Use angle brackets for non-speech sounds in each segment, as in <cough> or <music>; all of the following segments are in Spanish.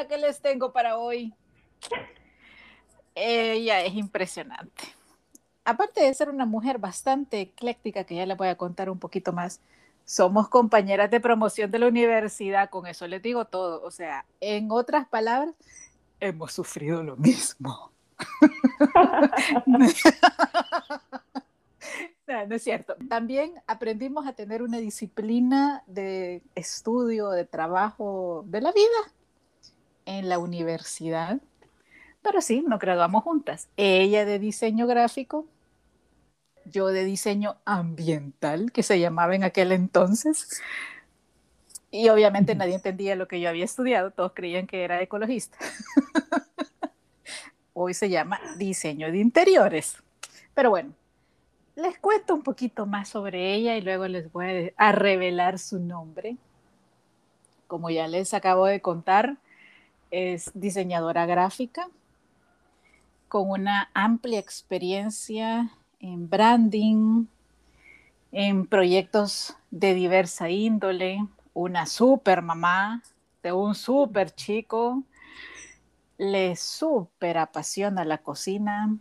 inspiradora que les tengo para hoy. Ella es impresionante. Aparte de ser una mujer bastante ecléctica, que ya le voy a contar un poquito más, somos compañeras de promoción de la universidad, con eso les digo todo. O sea, en otras palabras, hemos sufrido lo mismo. <laughs> <laughs> no, es cierto. También aprendimos a tener una disciplina de estudio, de trabajo, de la vida en la universidad. Pero sí, nos graduamos juntas. Ella de diseño gráfico, yo de diseño ambiental, que se llamaba en aquel entonces. Y obviamente nadie entendía lo que yo había estudiado, todos creían que era ecologista. <laughs> Hoy se llama diseño de interiores. Pero bueno, les cuento un poquito más sobre ella y luego les voy a, revelar su nombre. Como ya les acabo de contar, es diseñadora gráfica con una amplia experiencia en branding, en proyectos de diversa índole, una super mamá de un super chico, le super apasiona la cocina,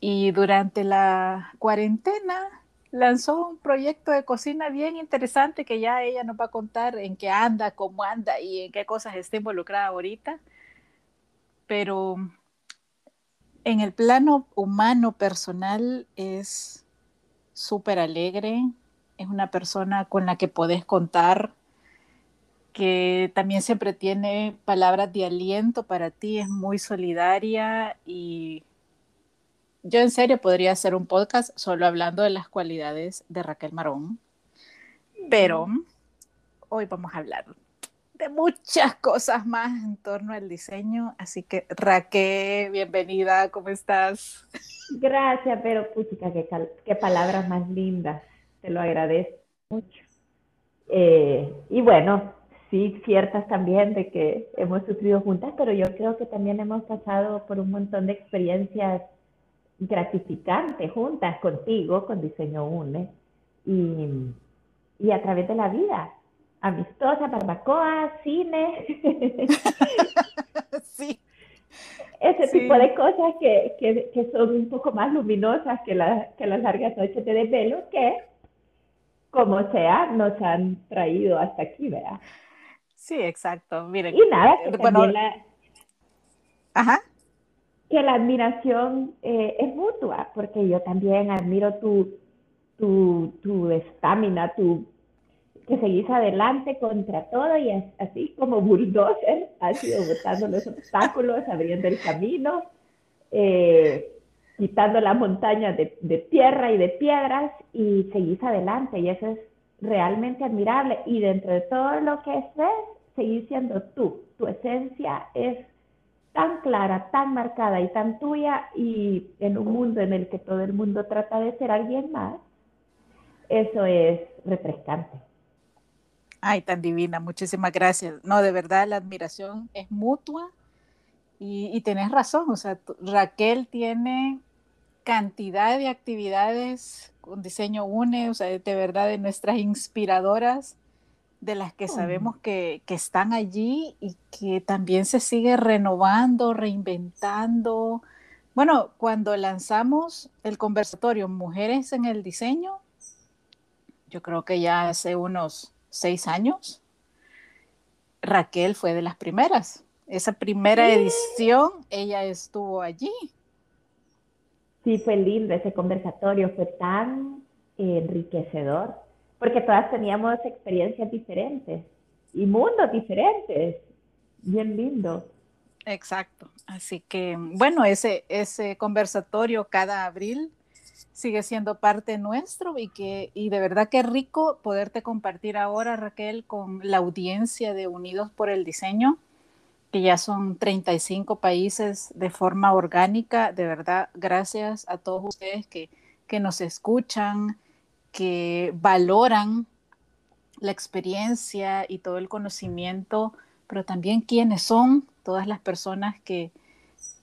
y durante la cuarentena lanzó un proyecto de cocina bien interesante que ya ella nos va a contar en qué anda, cómo anda y en qué cosas está involucrada ahorita. Pero en el plano humano personal es súper alegre, es una persona con la que podés contar, que también siempre tiene palabras de aliento para ti, es muy solidaria y yo en serio podría hacer un podcast solo hablando de las cualidades de Raquel Marón, pero hoy vamos a hablar de muchas cosas más en torno al diseño, así que Raquel, bienvenida, ¿cómo estás? Gracias, pero puchica, qué, qué palabras más lindas, te lo agradezco mucho. Eh, y bueno, sí, ciertas también de que hemos sufrido juntas, pero yo creo que también hemos pasado por un montón de experiencias gratificante juntas contigo, con Diseño UNE, y, y a través de la vida. Amistosa, barbacoa, cine. <laughs> sí. Ese tipo de cosas que, que, que, son un poco más luminosas que, la, que las largas noches de desvelo que, como sea, nos han traído hasta aquí, ¿verdad? Sí, exacto. Miren. Y nada, que bueno, la... Ajá que la admiración eh, es mutua, porque yo también admiro tu tu estamina, tu, que seguís adelante contra todo y así como bulldozer, has ido <laughs> botando los obstáculos, abriendo el camino, eh, quitando la montaña de, de, tierra y de piedras y seguís adelante y eso es realmente admirable. Y dentro de todo lo que es, seguís siendo tú, tu esencia es tan clara, tan marcada y tan tuya y en un mundo en el que todo el mundo trata de ser alguien más, eso es refrescante. Ay, tan divina, muchísimas gracias. No, de verdad la admiración es mutua y, y tenés razón, o sea, Raquel tiene cantidad de actividades con diseño UNE, o sea, de verdad de nuestras inspiradoras de las que sabemos que, están allí y que también se sigue renovando, reinventando. Bueno, cuando lanzamos el conversatorio Mujeres en el Diseño, yo creo que ya hace unos seis años, Raquel fue de las primeras. Esa primera edición, ella estuvo allí. Sí, fue lindo ese conversatorio, fue tan enriquecedor porque todas teníamos experiencias diferentes y mundos diferentes. Bien lindo. Exacto. Así que, bueno, ese, ese conversatorio cada abril sigue siendo parte nuestro y que y de verdad que rico poderte compartir ahora Raquel con la audiencia de Unidos por el Diseño que ya son 35 países de forma orgánica de verdad gracias a todos ustedes que, que nos escuchan que valoran la experiencia y todo el conocimiento, pero también quiénes son todas las personas que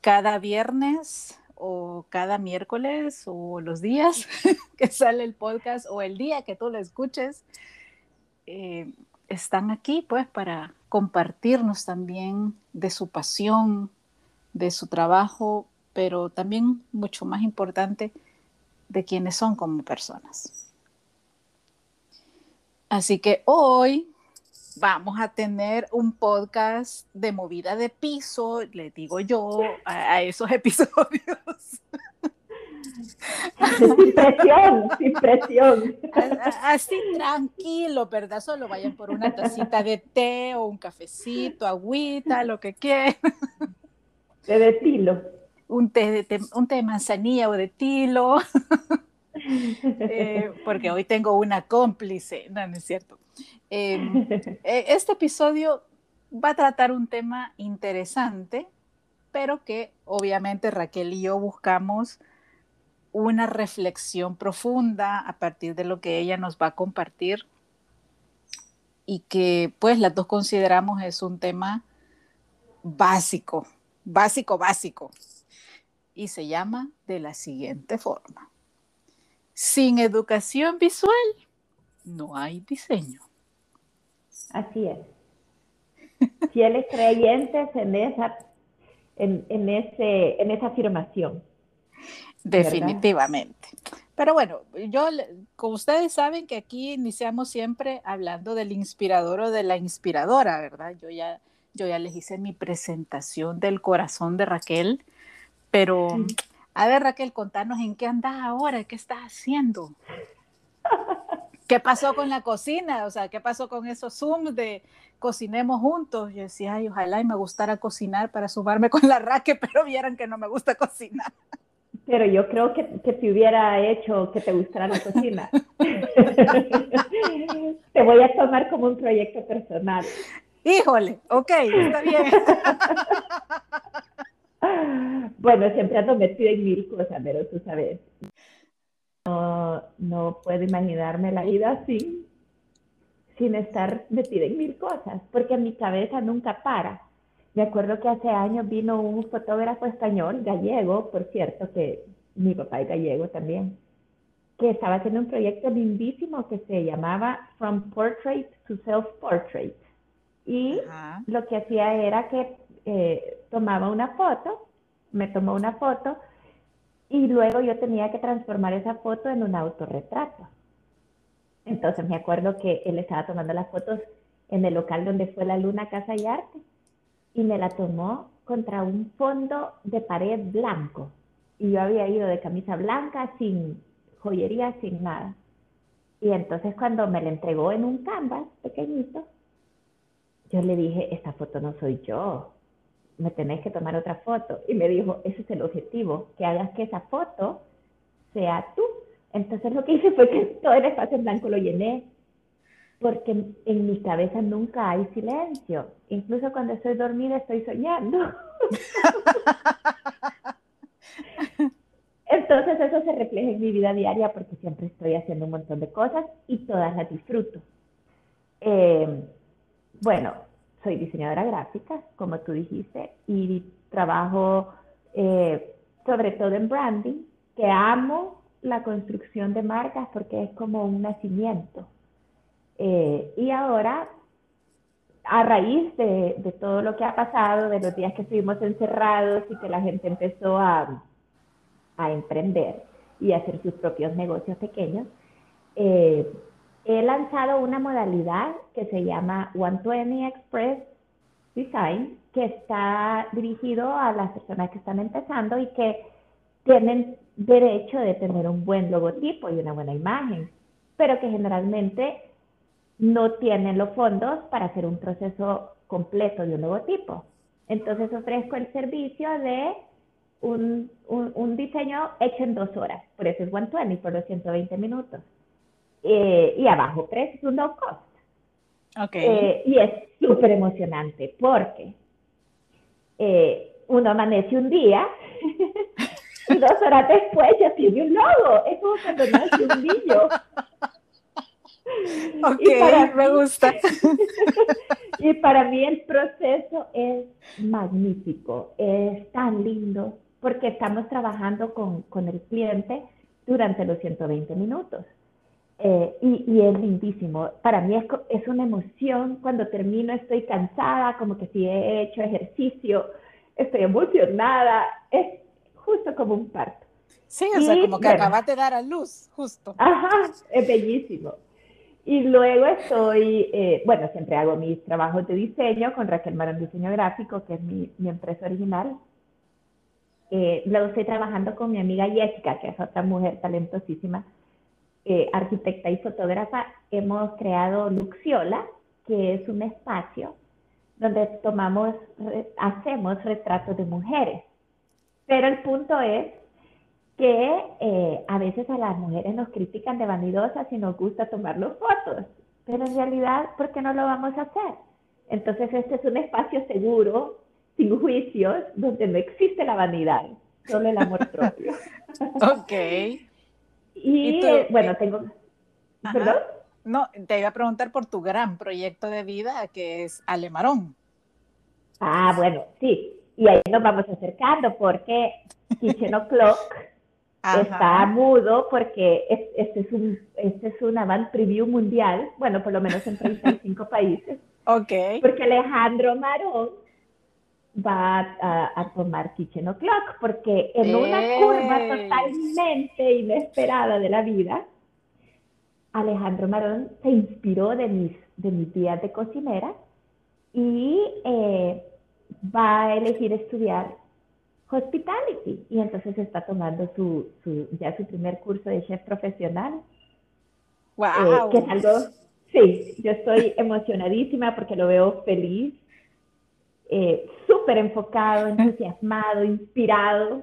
cada viernes o cada miércoles o los días <laughs> que sale el podcast o el día que tú lo escuches, eh, están aquí pues para compartirnos también de su pasión, de su trabajo, pero también mucho más importante de quienes son como personas. Así que hoy vamos a tener un podcast de movida de piso, le digo yo, a, esos <laughs> episodios. Sin presión, sin presión. Así tranquilo, ¿verdad? Solo vayan por una tacita de té o un cafecito, agüita, lo que quieran. Té de tilo. Un té de, un té de manzanilla o de tilo. Eh, porque hoy tengo una cómplice, no, no es cierto. Em, <laughs> e, este episodio va a tratar un tema interesante, pero que obviamente Raquel y yo buscamos una reflexión profunda a partir de lo que ella nos va a compartir y que pues las dos consideramos es un tema básico, básico, básico. Y se llama de la siguiente forma. Sin educación visual no hay diseño. Así es. Fieles creyentes en esa, en, en, ese, en esa afirmación. Definitivamente. Pero bueno, yo, como ustedes saben que aquí iniciamos siempre hablando del inspirador o de la inspiradora, ¿verdad? Yo ya, yo ya les hice mi presentación del corazón de Raquel, pero a ver, Raquel, contanos en qué andas ahora, qué estás haciendo. ¿Qué pasó con la cocina? O sea, ¿qué pasó con esos Zooms de cocinemos juntos? Yo decía, ay, ojalá y me gustara cocinar para sumarme con la Raquel, <laughs> pero vieran que no me gusta cocinar. Pero yo creo que, que te hubiera hecho que te gustara la cocina. <laughs> te voy a tomar como un proyecto personal. Híjole, ok, está bien. <laughs> bueno, siempre ando metido en mil cosas, pero tú sabes. No, no puedo imaginarme la vida sin, sin estar metida en mil cosas, porque mi cabeza nunca para. Me acuerdo que hace años vino un fotógrafo español, gallego, por cierto, que mi papá es gallego también, que estaba haciendo un proyecto lindísimo que se llamaba From Portrait to Self-Portrait. Y lo que hacía era que eh, tomaba una foto, me tomó una foto y luego yo tenía que transformar esa foto en un autorretrato. Entonces me acuerdo que él estaba tomando las fotos en el local donde fue la Luna Casa y Arte y me la tomó contra un fondo de pared blanco. Y yo había ido de camisa blanca, sin joyería, sin nada. Y entonces cuando me la entregó en un canvas pequeñito, yo le dije, esta foto no soy yo, me tenés que tomar otra foto. Y me dijo, ese es el objetivo, que hagas que esa foto sea tú. Entonces lo que hice fue que <laughs> todo el espacio en blanco lo llené, porque en mi cabeza nunca hay silencio. Incluso cuando estoy dormida estoy soñando. <laughs> Entonces eso se refleja en mi vida diaria porque siempre estoy haciendo un montón de cosas y todas las disfruto. Eh, bueno, soy diseñadora gráfica, como tú dijiste, y trabajo eh, sobre todo en branding, que amo la construcción de marcas porque es como un nacimiento. Eh, y ahora, a raíz de, todo lo que ha pasado, de los días que estuvimos encerrados y que la gente empezó a, a emprender y a hacer sus propios negocios pequeños, eh, he lanzado una modalidad que se llama 120 Express Design, que está dirigido a las personas que están empezando y que tienen derecho de tener un buen logotipo y una buena imagen, pero que generalmente no tienen los fondos para hacer un proceso completo de un logotipo. Entonces ofrezco el servicio de un, un, diseño hecho en dos horas, por eso es 120, por los 120 minutos. Eh, y abajo precio es un no cost. Okay. Eh, y es súper emocionante porque eh, uno amanece un día <laughs> y dos horas después ya tiene un logo. Es como cuando nace un niño. <laughs> Ok, me gusta. <laughs> y para mí el proceso es magnífico, es tan lindo porque estamos trabajando con, con el cliente durante los 120 minutos. Eh, y, es lindísimo. Para mí es, es una emoción. Cuando termino estoy cansada, como que si he hecho ejercicio, estoy emocionada. Es justo como un parto. Sí, o sea, como que acabas de dar a luz, justo. Ajá, es bellísimo. Y luego estoy, eh, bueno, siempre hago mis trabajos de diseño con Raquel Marón Diseño Gráfico, que es mi, mi empresa original. Eh, luego estoy trabajando con mi amiga Jessica, que es otra mujer talentosísima, eh, arquitecta y fotógrafa. Hemos creado Luxiola, que es un espacio donde tomamos, hacemos retratos de mujeres. Pero el punto es que eh, a veces a las mujeres nos critican de vanidosas y nos gusta tomarnos fotos, pero en realidad, ¿por qué no lo vamos a hacer? Entonces, este es un espacio seguro, sin juicios, donde no existe la vanidad, solo el amor propio. <laughs> ok. Y, bueno, tengo... ¿Perdón? No, te iba a preguntar por tu gran proyecto de vida, que es Alemarón. Ah, bueno, sí. Y ahí nos vamos acercando porque <laughs> Kitchen O'Clock está mudo porque este es, un, este es una van preview mundial, bueno, por lo menos en 35 países. Ok. Porque Alejandro Marón va a, tomar Kitchen O'Clock, porque en una curva totalmente inesperada de la vida, Alejandro Marón se inspiró de mis, de mis días de cocinera y eh, va a elegir estudiar hospitality y entonces está tomando su, su, ya su primer curso de chef profesional. Wow. Eh, que es algo, sí, yo estoy emocionadísima porque lo veo feliz, eh, súper enfocado, entusiasmado, inspirado.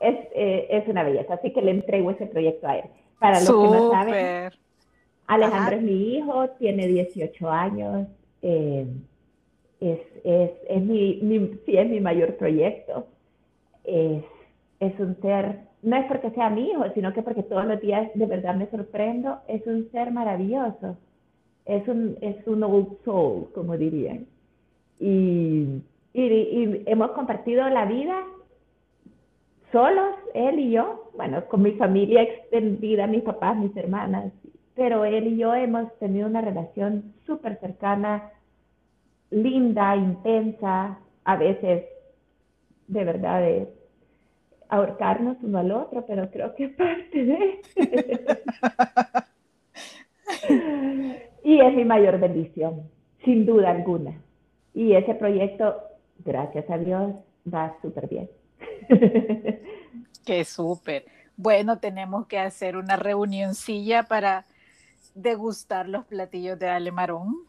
Es, eh, es, una belleza, así que le entrego ese proyecto a él. Para los que no saben, Alejandro es mi hijo, tiene 18 años, es, es, es, mi, mi, sí, es mi mayor proyecto es, es un ser, no es porque sea mi hijo, sino que porque todos los días de verdad me sorprendo, es un ser maravilloso, es un, es un old soul, como dirían. Y, y, hemos compartido la vida solos, él y yo, bueno, con mi familia extendida, mis papás, mis hermanas, pero él y yo hemos tenido una relación súper cercana, linda, intensa, a veces de verdad de ahorcarnos uno al otro, pero creo que es parte de... <laughs> <laughs> y es mi mayor bendición, sin duda alguna. Y ese proyecto, gracias a Dios, va súper bien. Qué súper. Bueno, tenemos que hacer una reunioncilla para degustar los platillos de Alemarón.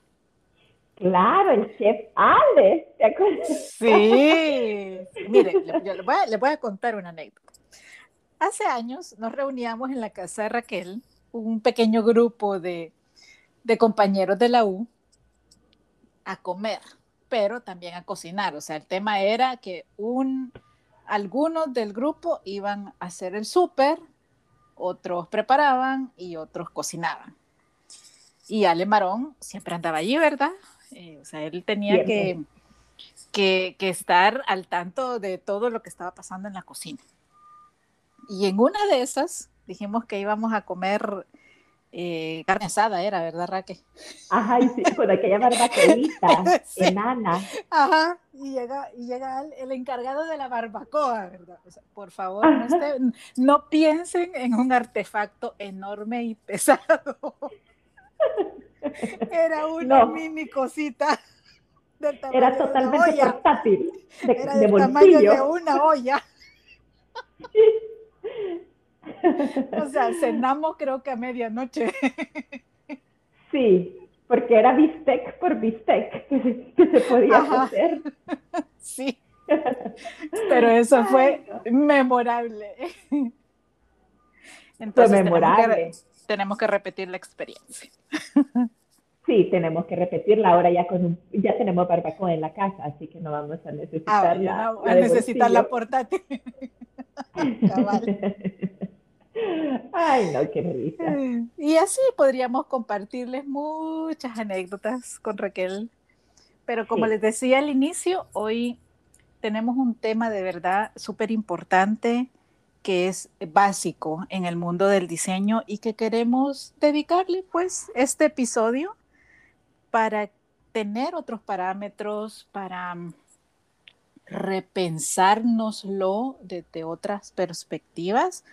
Claro, el chef Ale, ¿te acuerdas? Sí, mire, le, voy a, contar una anécdota. Hace años nos reuníamos en la casa de Raquel, un pequeño grupo de, compañeros de la U, a comer, pero también a cocinar. O sea, el tema era que un, algunos del grupo iban a hacer el súper, otros preparaban y otros cocinaban. Y Ale Marón siempre andaba allí, ¿verdad? Eh, o sea, él tenía que, que, estar al tanto de todo lo que estaba pasando en la cocina. Y en una de esas dijimos que íbamos a comer eh, carne asada, era, ¿verdad, Raquel? Ajá, y sí, con aquella barbacoita <laughs> enana. Ajá, y llega, y llega el, encargado de la barbacoa, ¿verdad? por favor, no, no, piensen en un artefacto enorme y pesado. <laughs> Era una mini cosita. Era totalmente portátil. De, Era del tamaño de una olla. <laughs> o sea, cenamos creo que a medianoche. sí, porque era bistec por bistec que se, podía hacer. Sí. Pero eso fue memorable. Entonces, memorable tenemos que repetir la experiencia. Sí, tenemos que repetirla. Ahora ya con ya tenemos barbacoa en la casa, así que no vamos a necesitar la, a necesitar la portátil. <laughs> Ay, no, qué risa. Y así podríamos compartirles muchas anécdotas con Raquel. Pero como les decía al inicio, hoy tenemos un tema de verdad súper importante que es básico en el mundo del diseño y que queremos dedicarle pues este episodio para tener otros parámetros, para repensárnoslo desde otras perspectivas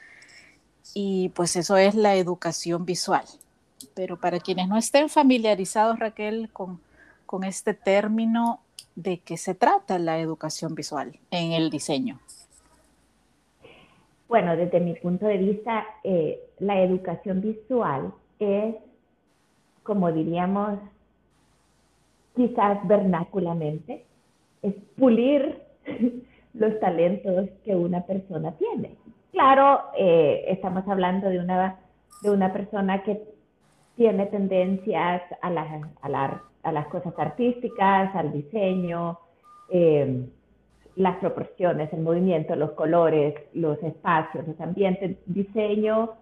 y pues eso es la educación visual. Pero para quienes no estén familiarizados, Raquel, con, con este término, ¿de qué se trata la educación visual en el diseño? Bueno, desde mi punto de vista, eh, la educación visual es, como diríamos, quizás vernáculamente, es pulir <laughs> los talentos que una persona tiene. Claro, eh, estamos hablando de una, de una persona que tiene tendencias a, a, las cosas artísticas, al diseño, eh, las proporciones, el movimiento, los colores, los espacios, los ambientes, diseño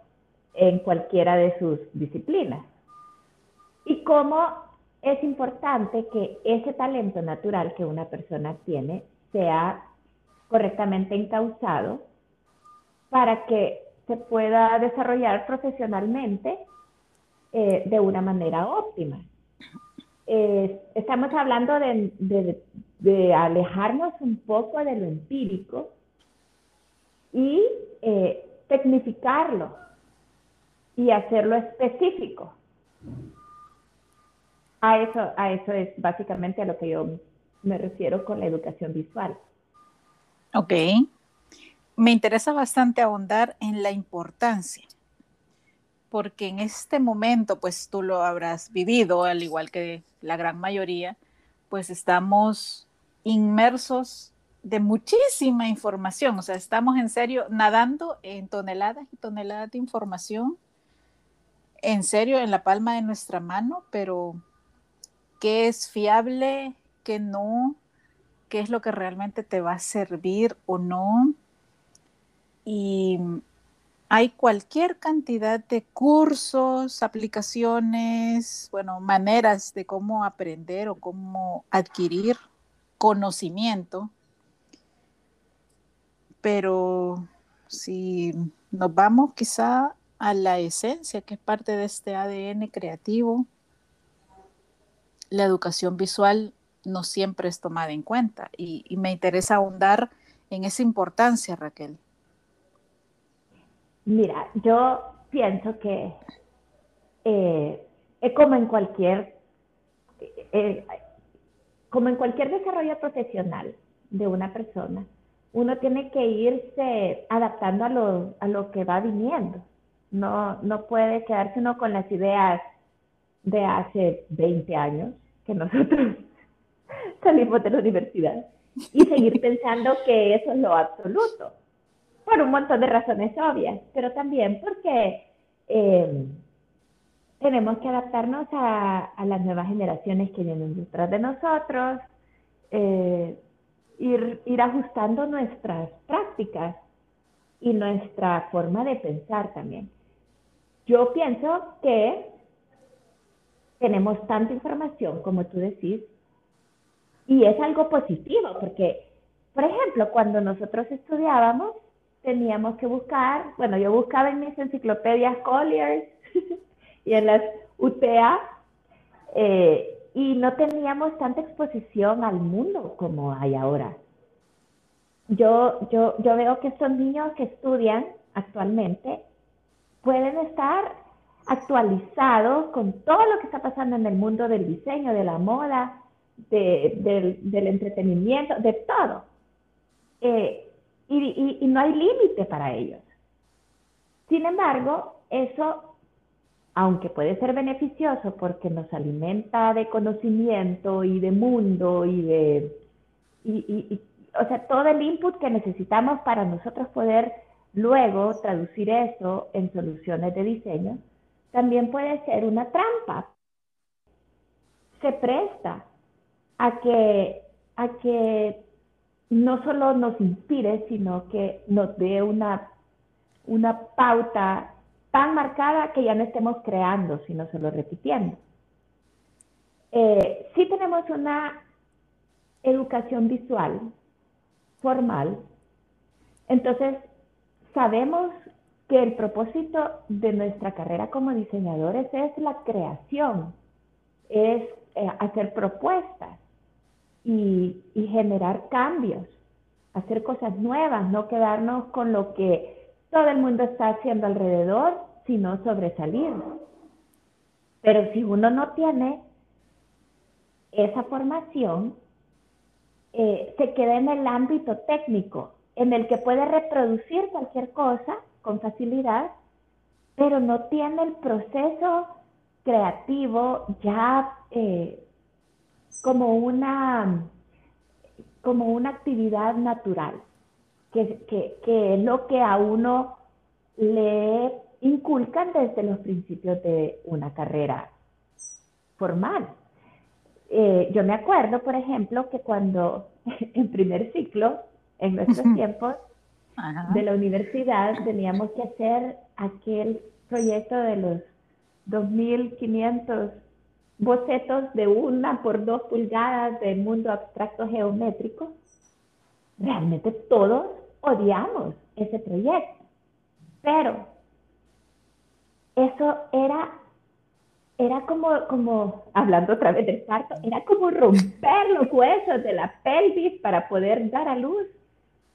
en cualquiera de sus disciplinas. Y cómo es importante que ese talento natural que una persona tiene sea correctamente encauzado para que se pueda desarrollar profesionalmente eh, de una manera óptima. Eh, estamos hablando de, alejarnos un poco de lo empírico y eh, tecnificarlo y hacerlo específico. A eso, a eso es básicamente a lo que yo me refiero con la educación visual. Ok. Me interesa bastante ahondar en la importancia, porque en este momento, pues tú lo habrás vivido, al igual que la gran mayoría, pues estamos inmersos de muchísima información, o sea, estamos en serio nadando en toneladas y toneladas de información, en serio, en la palma de nuestra mano, pero ¿qué es fiable? ¿Qué no? ¿Qué es lo que realmente te va a servir o no? Y hay cualquier cantidad de cursos, aplicaciones, bueno, maneras de cómo aprender o cómo adquirir conocimiento. Pero si nos vamos quizá a la esencia, que es parte de este ADN creativo, la educación visual no siempre es tomada en cuenta y, y me interesa ahondar en esa importancia, Raquel. Mira, yo pienso que eh, es como en cualquier eh, como en cualquier desarrollo profesional de una persona, uno tiene que irse adaptando a lo, a lo que va viniendo. No, no puede quedarse uno con las ideas de hace 20 años que nosotros <laughs> salimos de la universidad y seguir pensando que eso es lo absoluto por un montón de razones obvias, pero también porque eh, tenemos que adaptarnos a, las nuevas generaciones que vienen detrás de nosotros, eh, ir, ir ajustando nuestras prácticas y nuestra forma de pensar también. Yo pienso que tenemos tanta información, como tú decís, y es algo positivo, porque, por ejemplo, cuando nosotros estudiábamos, teníamos que buscar, bueno, yo buscaba en mis enciclopedias Colliers <laughs> y en las UTA, eh, y no teníamos tanta exposición al mundo como hay ahora. Yo, yo, yo veo que estos niños que estudian actualmente pueden estar actualizados con todo lo que está pasando en el mundo del diseño, de la moda, del, entretenimiento, de todo. Eh, y, no hay límite para ellos. Sin embargo, eso, aunque puede ser beneficioso porque nos alimenta de conocimiento y de mundo y de, y, o sea, todo el input que necesitamos para nosotros poder luego traducir eso en soluciones de diseño, también puede ser una trampa. Se presta a que, a que no solo nos inspire, sino que nos dé una, una pauta tan marcada que ya no estemos creando, sino solo repitiendo. Eh, si tenemos una educación visual formal, entonces sabemos que el propósito de nuestra carrera como diseñadores es la creación, es eh, hacer propuestas y, generar cambios, hacer cosas nuevas, no quedarnos con lo que todo el mundo está haciendo alrededor, sino sobresalir. Pero si uno no tiene esa formación, eh, se queda en el ámbito técnico, en el que puede reproducir cualquier cosa con facilidad, pero no tiene el proceso creativo ya eh, como, una, como una actividad natural, que, que, es lo que a uno le inculcan desde los principios de una carrera formal. Eh, yo me acuerdo, por ejemplo, que cuando <laughs> en primer ciclo, en nuestros tiempos, de la universidad teníamos que hacer aquel proyecto de los 2.500 bocetos de una por dos pulgadas del mundo abstracto geométrico. Realmente todos odiamos ese proyecto, pero eso era, era como, como, hablando otra vez del parto, era como romper los huesos de la pelvis para poder dar a luz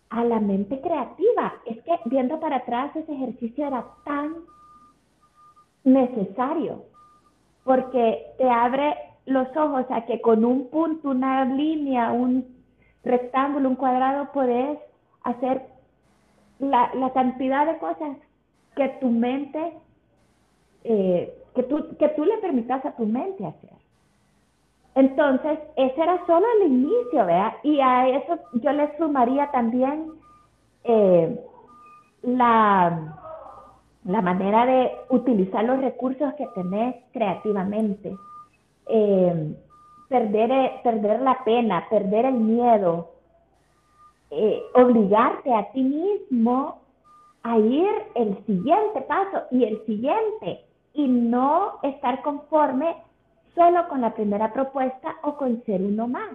a la mente creativa. Es que viendo para atrás ese ejercicio era tan necesario porque te abre los ojos a que con un punto, una línea, un rectángulo, un cuadrado, puedes hacer la, cantidad de cosas que tu mente, eh, que, tú, que tú le permitas a tu mente hacer. Entonces, ese era solo el inicio, ¿vea? Y a eso yo le sumaría también eh, la, la manera de utilizar los recursos que tenés creativamente. Eh, perder, eh, perder la pena, perder el miedo, obligarte a ti mismo a ir el siguiente paso y el siguiente y no estar conforme solo con la primera propuesta o con ser uno más.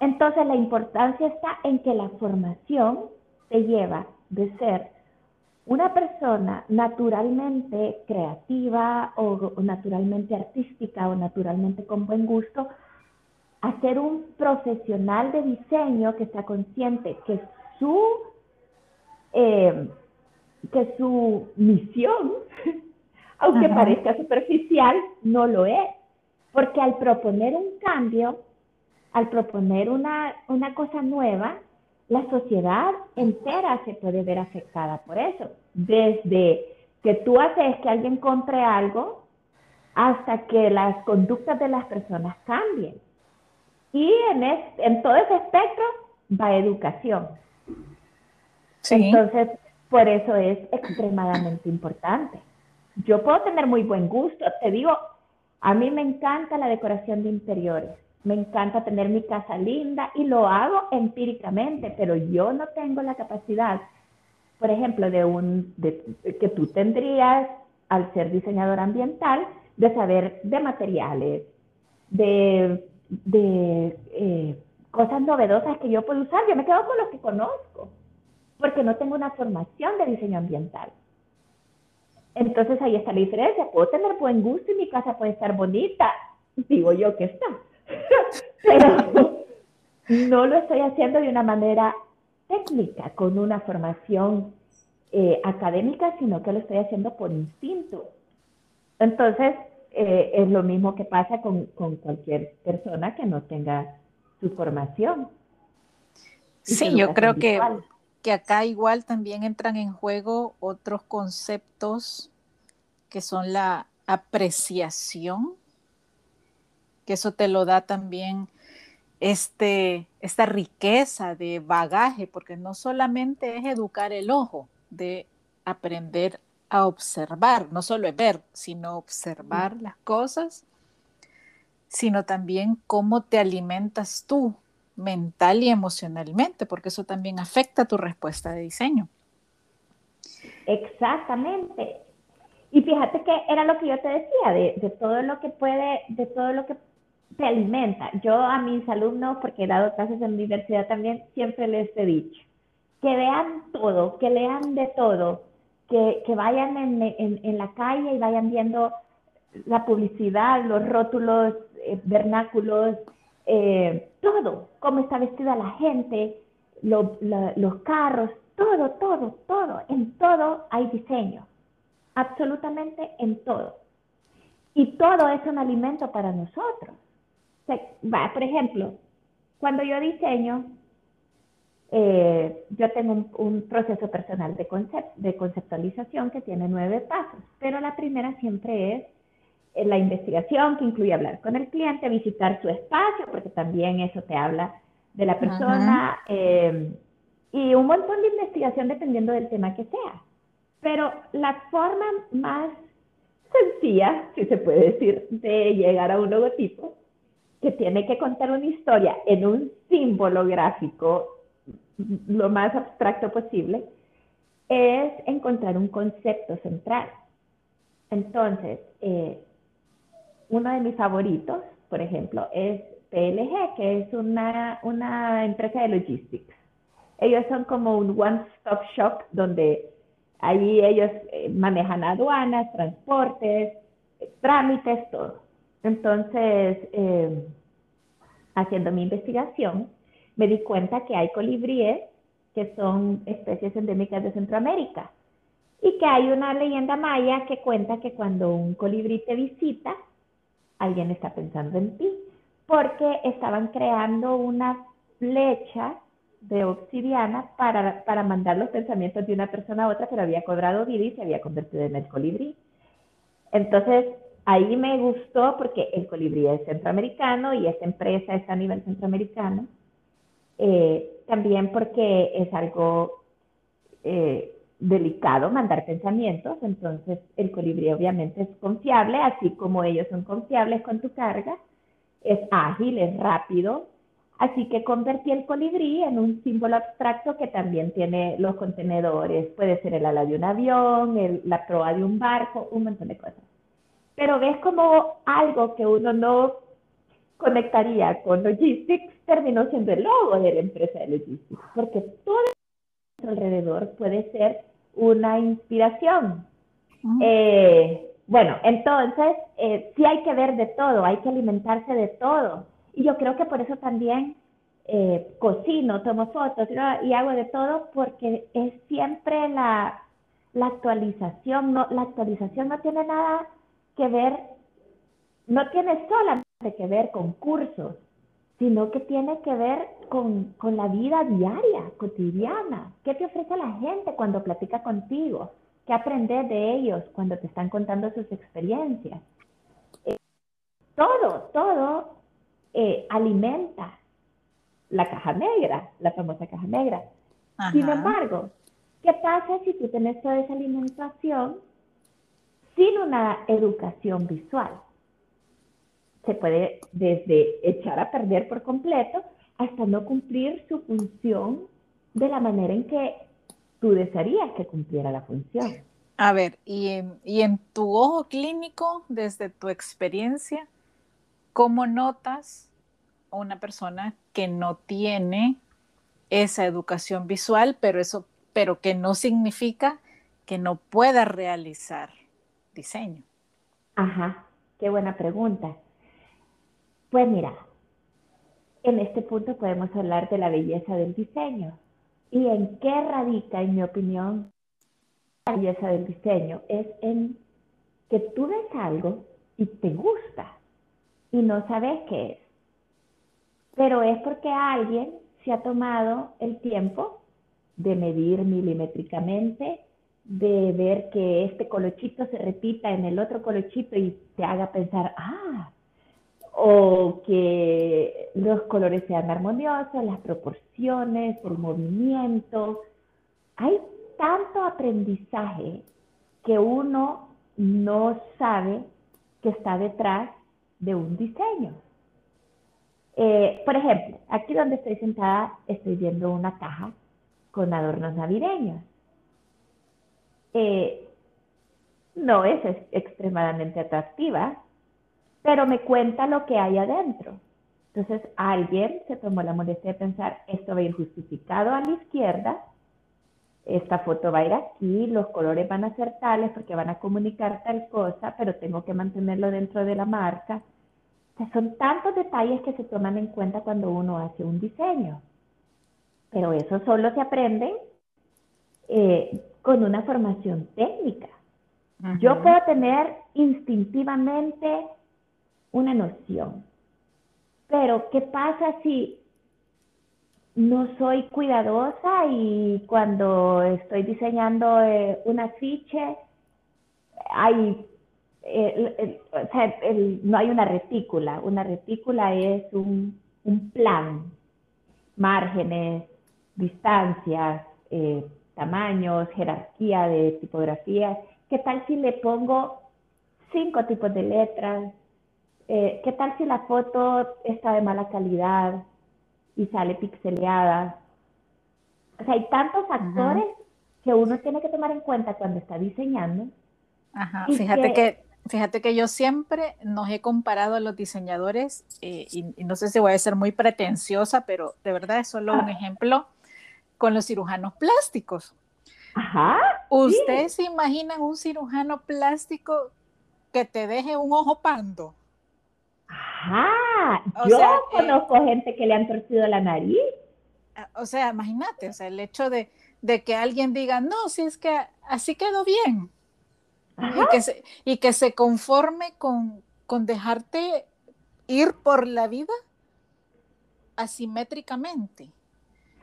Entonces la importancia está en que la formación te lleva de ser una persona naturalmente creativa o, naturalmente artística o naturalmente con buen gusto a ser un profesional de diseño que está consciente que su, eh, que su misión <laughs> aunque parezca superficial, no lo es. Porque al proponer un cambio, al proponer una, una cosa nueva, la sociedad entera se puede ver afectada por eso. Desde que tú haces que alguien compre algo hasta que las conductas de las personas cambien. Y en, en todo ese espectro va educación. Entonces, por eso es extremadamente importante yo puedo tener muy buen gusto. Te digo, a mí me encanta la decoración de interiores. Me encanta tener mi casa linda y lo hago empíricamente, pero yo no tengo la capacidad, por ejemplo, de un que tú tendrías al ser diseñador ambiental, de saber de materiales, de, eh, cosas novedosas que yo puedo usar. Yo me quedo con lo que conozco, porque no tengo una formación de diseño ambiental. Entonces ahí está la diferencia. Puedo tener buen gusto y mi casa puede estar bonita. Digo yo que está. Pero no lo estoy haciendo de una manera técnica, con una formación eh, académica, sino que lo estoy haciendo por instinto. Entonces, eh, es lo mismo que pasa con, con, cualquier persona que no tenga su formación. Sí, yo creo que que acá igual también entran en juego otros conceptos que son la apreciación, que eso te lo da también este, esta riqueza de bagaje, porque no solamente es educar el ojo, de aprender a observar, no solo es ver, sino observar las cosas, sino también cómo te alimentas tú mental y emocionalmente, porque eso también afecta tu respuesta de diseño. Exactamente. Y fíjate que era lo que yo te decía, de, todo lo que puede, de todo lo que te alimenta. Yo a mis alumnos, porque he dado clases en universidad también, siempre les he dicho, que vean todo, que lean de todo, que, vayan en, la calle y vayan viendo la publicidad, los rótulos, eh, vernáculos, eh, todo, cómo está vestida la gente, los carros, todo, todo, todo, en todo hay diseño, absolutamente en todo. Y todo es un alimento para nosotros. Por ejemplo, cuando yo diseño, eh, yo tengo un, proceso personal de, de conceptualización que tiene nueve pasos, pero la primera siempre es eh, la investigación, que incluye hablar con el cliente, visitar su espacio, porque también eso te habla de la persona, eh, y un montón de investigación dependiendo del tema que sea. Pero la forma más sencilla, si se puede decir, de llegar a un logotipo, que tiene que contar una historia en un símbolo gráfico lo más abstracto posible, es encontrar un concepto central. Entonces, eh, uno de mis favoritos, por ejemplo, es PLG, que es una, una empresa de logistics. Ellos son como un one-stop shop donde ahí ellos eh, manejan aduanas, transportes, trámites, todo. Entonces, eh, haciendo mi investigación, me di cuenta que hay colibríes que son especies endémicas de Centroamérica y que hay una leyenda maya que cuenta que cuando un colibrí te visita, alguien está pensando en ti, porque estaban creando una flecha de obsidiana para, para mandar los pensamientos de una persona a otra, pero había cobrado vida y se había convertido en el colibrí. Entonces, ahí me gustó porque el colibrí es centroamericano y esta empresa está a nivel centroamericano. Eh, también porque es algo eh, delicado mandar pensamientos, entonces el colibrí obviamente es confiable, así como ellos son confiables con tu carga, es ágil, es rápido, así que convertí el colibrí en un símbolo abstracto que también tiene los contenedores, puede ser el ala de un avión, la proa de un barco, un montón de cosas. Pero ves como algo que uno no conectaría con logistics terminó siendo el logo de la empresa de logistics, porque todo alrededor puede ser una inspiración. Eh, bueno, entonces, eh, sí hay que ver de todo, hay que alimentarse de todo. Y yo creo que por eso también eh, cocino, tomo fotos y hago de todo, porque es siempre la, la actualización. No, la actualización no tiene nada que ver, no tiene solamente que ver con cursos, sino que tiene que ver con, la vida diaria, cotidiana. ¿Qué te ofrece la gente cuando platica contigo? ¿Qué aprendes de ellos cuando te están contando sus experiencias? Eh, todo, todo eh, alimenta la caja negra, la famosa caja negra. Sin embargo, ¿qué pasa si tú tienes toda esa alimentación sin una educación visual? se puede desde echar a perder por completo hasta no cumplir su función de la manera en que tú desearías que cumpliera la función. A ver, y en, tu ojo clínico, desde tu experiencia, ¿cómo notas a una persona que no tiene esa educación visual, pero eso, pero que no significa que no pueda realizar diseño? Ajá, qué buena pregunta. Pues mira, en este punto podemos hablar de la belleza del diseño. ¿Y en qué radica, en mi opinión, la belleza del diseño? Es en que tú ves algo y te gusta y no sabes qué es. Pero es porque alguien se ha tomado el tiempo de medir milimétricamente, de ver que este colochito se repita en el otro colochito y te haga pensar, ah, o que los colores sean armoniosos, las proporciones, el movimiento. Hay tanto aprendizaje que uno no sabe que está detrás de un diseño. Eh, por ejemplo, aquí donde estoy sentada estoy viendo una caja con adornos navideños. Eh, no es extremadamente atractiva, pero me cuenta lo que hay adentro. Entonces alguien se tomó la molestia de pensar, esto va a ir justificado a la izquierda esta foto va a ir aquí, los colores van a ser tales porque van a comunicar tal cosa, pero tengo que mantenerlo dentro de la marca. O son tantos detalles que se toman en cuenta cuando uno hace un diseño. Pero eso solo se aprende eh, con una formación técnica. Yo puedo tener instintivamente una noción, pero ¿qué pasa si no soy cuidadosa y cuando estoy diseñando eh, un afiche hay no hay una retícula. Una retícula es un, plan, márgenes, distancias, eh, tamaños, jerarquía de tipografías. ¿Qué tal si le pongo cinco tipos de letras? Eh, ¿Qué tal si la foto está de mala calidad? y sale pixeleada. O sea, hay tantos factores que uno tiene que tomar en cuenta cuando está diseñando. Ajá, fíjate que... Fíjate que yo siempre nos he comparado a los diseñadores, eh, y, no sé si voy a ser muy pretenciosa, pero de verdad es solo un ah. ejemplo con los cirujanos plásticos. Ajá. ¿Ustedes se imaginan un cirujano plástico que te deje un ojo pando? Ajá, yo eh, conozco gente que le han torcido la nariz. Ah, o sea, imagínate, o sea, el hecho de, que alguien diga, no, si es que así quedó bien. Y que, se, y que se conforme con, dejarte ir por la vida asimétricamente.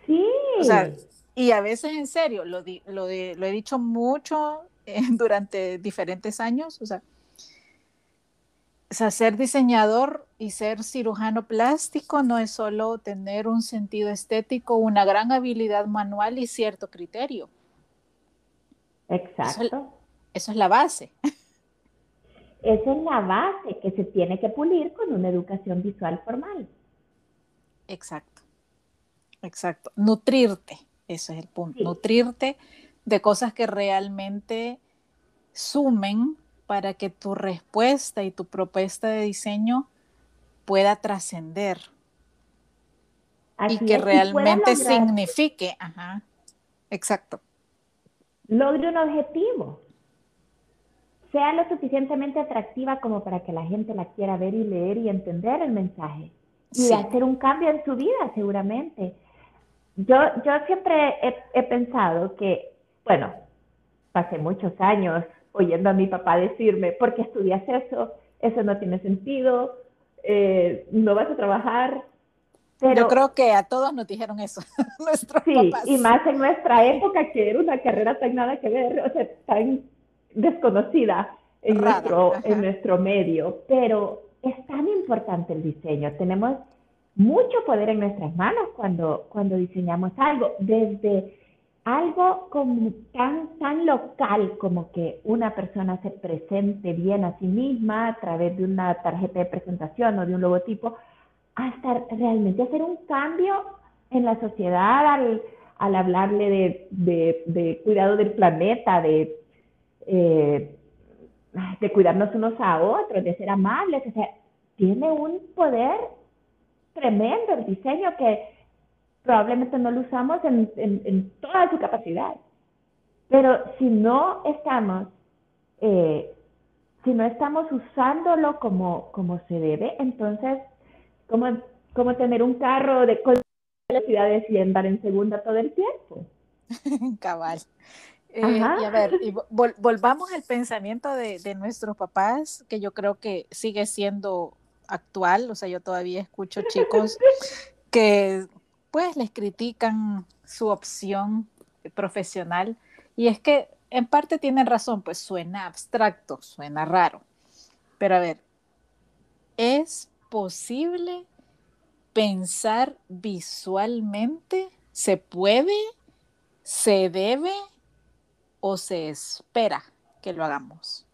Sí. O sea, y a veces en serio, lo, lo, lo he dicho mucho eh, <laughs> durante diferentes años, o sea, o sea, ser diseñador y ser cirujano plástico no es solo tener un sentido estético, una gran habilidad manual y cierto criterio. Exacto. Eso, es la base. <laughs> Esa es la base que se tiene que pulir con una educación visual formal. Exacto. Exacto. Nutrirte, ese es el punto. Nutrirte de cosas que realmente sumen para que tu respuesta y tu propuesta de diseño pueda trascender y que realmente signifique, ajá, exacto. Logre un objetivo, sea lo suficientemente atractiva como para que la gente la quiera ver y leer y entender el mensaje y hacer un cambio en su vida, seguramente. Yo, yo siempre he, he pensado que, bueno, pasé muchos años oyendo a mi papá decirme, ¿por qué estudias eso? Eso no tiene sentido, eh, no vas a trabajar. Pero, Yo creo que a todos nos dijeron eso, <laughs> nuestros sí, y más en nuestra época que era una carrera tan nada que ver, o sea, tan desconocida en, nuestro, en nuestro medio. Pero es tan importante el diseño, tenemos mucho poder en nuestras manos cuando, cuando diseñamos algo, desde algo como tan, tan local como que una persona se presente bien a sí misma a través de una tarjeta de presentación o de un logotipo, hasta realmente hacer un cambio en la sociedad al, hablarle de, cuidado del planeta, de, eh, de cuidarnos unos a otros, de ser amables. O sea, tiene un poder tremendo el diseño que probablemente no lo usamos en, toda su capacidad. Pero si no estamos, eh, si no estamos usándolo como, como se debe, entonces, ¿cómo, cómo tener un carro de velocidades y andar en segunda todo el tiempo? <laughs> Cabal. Eh, y a ver, volvamos al pensamiento de, de, nuestros papás, que yo creo que sigue siendo actual, o sea, yo todavía escucho chicos que pues les critican su opción profesional. Y es que en parte tienen razón, pues suena abstracto, suena raro. Pero a ver, ¿es posible pensar visualmente? ¿Se puede? ¿Se debe? ¿O se espera que lo hagamos?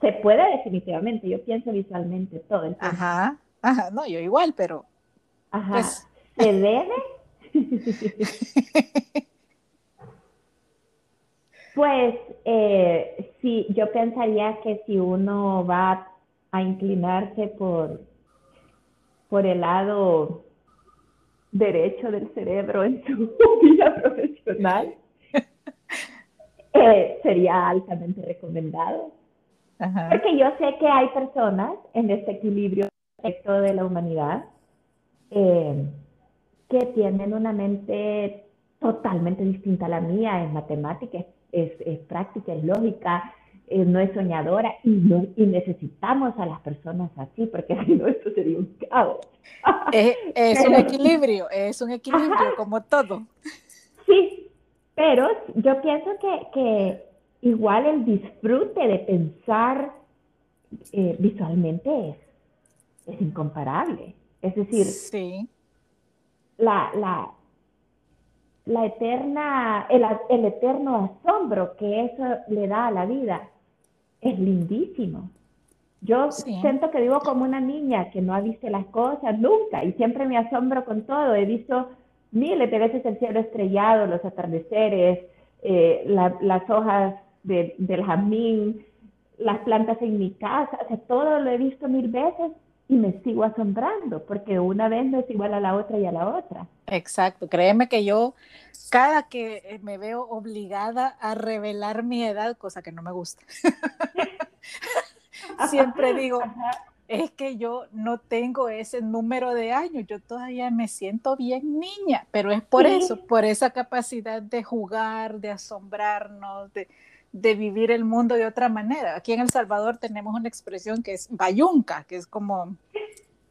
Se puede definitivamente, yo pienso visualmente todo el tiempo. Ajá, ajá, no, yo igual, pero Ajá. Pues, ¿Se debe? <laughs> pues eh, sí, yo pensaría que si uno va a inclinarse por, por el lado derecho del cerebro en su <laughs> vida profesional, <laughs> eh, sería altamente recomendado. Porque yo sé que hay personas en este equilibrio de la humanidad eh, que tienen una mente totalmente distinta a la mía, es matemática, es, es, práctica, es lógica, eh, no es soñadora y, no, y necesitamos a las personas así, porque <laughs> si no, esto sería un caos. Es, un equilibrio, es un equilibrio como todo. Sí, pero yo pienso que, que igual el disfrute de pensar eh, visualmente es, es incomparable. Es decir, sí. la, la, la eterna, el, el, eterno asombro que eso le da a la vida es lindísimo. Yo siento que vivo como una niña que no ha visto las cosas nunca y siempre me asombro con todo. He visto miles de veces el cielo estrellado, los atardeceres, eh, las hojas del jazmín, las plantas en mi casa, o sea, todo lo he visto mil veces y me sigo asombrando, porque una vez no es igual a la otra y a la otra. Exacto, créeme que yo cada que eh, me veo obligada a revelar mi edad, cosa que no me gusta, <laughs> siempre digo, es que yo no tengo ese número de años, yo todavía me siento bien niña, pero es por eso, por esa capacidad de jugar, de asombrarnos, de, de vivir el mundo de otra manera. Aquí en El Salvador tenemos una expresión que es bayunca, que es como,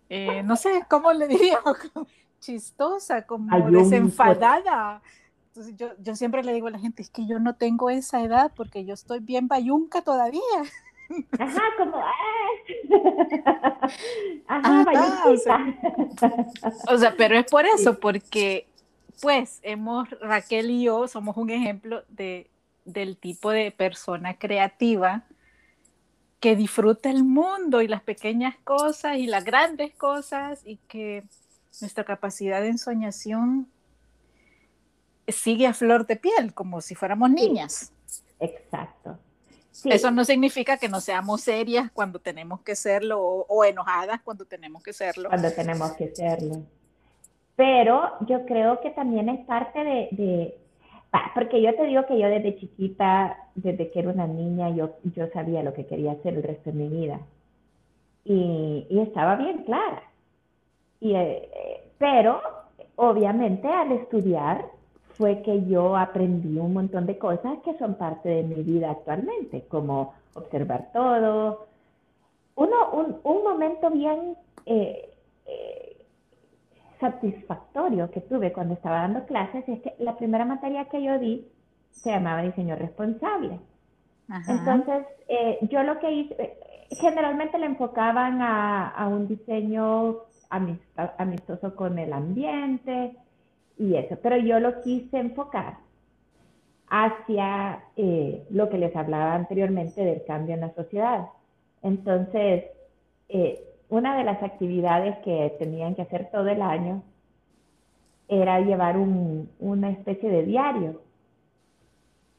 eh, no sé, ¿cómo le diríamos? <laughs> Chistosa, como desenfadada. Entonces yo, yo siempre le digo a la gente, es que yo no tengo esa edad porque yo estoy bien bayunca todavía. <laughs> Ajá, como, <laughs> ah. Ajá, o, sea, pero es por eso, porque pues hemos, Raquel y yo somos un ejemplo de del tipo de persona creativa que disfruta el mundo y las pequeñas cosas y las grandes cosas y que nuestra capacidad de ensoñación sigue a flor de piel, como si fuéramos niñas. exacto. Eso no significa que no seamos serias cuando tenemos que serlo o, enojadas cuando tenemos que serlo. Cuando tenemos que serlo. Pero yo creo que también es parte de <laughs> porque yo te digo que yo desde chiquita, desde que era una niña, yo, yo sabía lo que quería hacer el resto de mi vida. Y, y estaba bien clara. Y, eh, pero, obviamente, al estudiar fue que yo aprendí un montón de cosas que son parte de mi vida actualmente, como observar todo. Uno, un, un momento bien eh, eh, satisfactorio que tuve cuando estaba dando clases es que la primera materia que yo di se llamaba diseño responsable. Entonces, eh, yo lo que hice, eh, generalmente le enfocaban a, un diseño amistoso con el ambiente y eso, pero yo lo quise enfocar hacia eh, lo que les hablaba anteriormente del cambio en la sociedad. Entonces, una de las actividades que tenían que hacer todo el año era llevar una especie de diario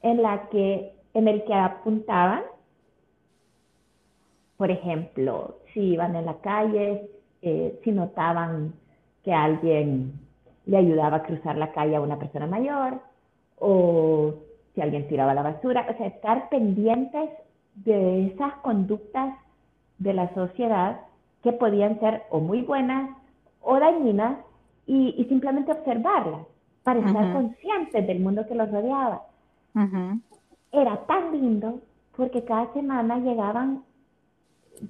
en, la que, en el que apuntaban, por ejemplo, si iban en la calle, eh, si notaban que alguien le ayudaba a cruzar la calle a una persona mayor, o si alguien tiraba la basura, o sea, estar pendientes de esas conductas de la sociedad que podían ser o muy buenas o dañinas y, simplemente observarlas para estar conscientes del mundo que los rodeaba. Era tan lindo porque cada semana llegaban,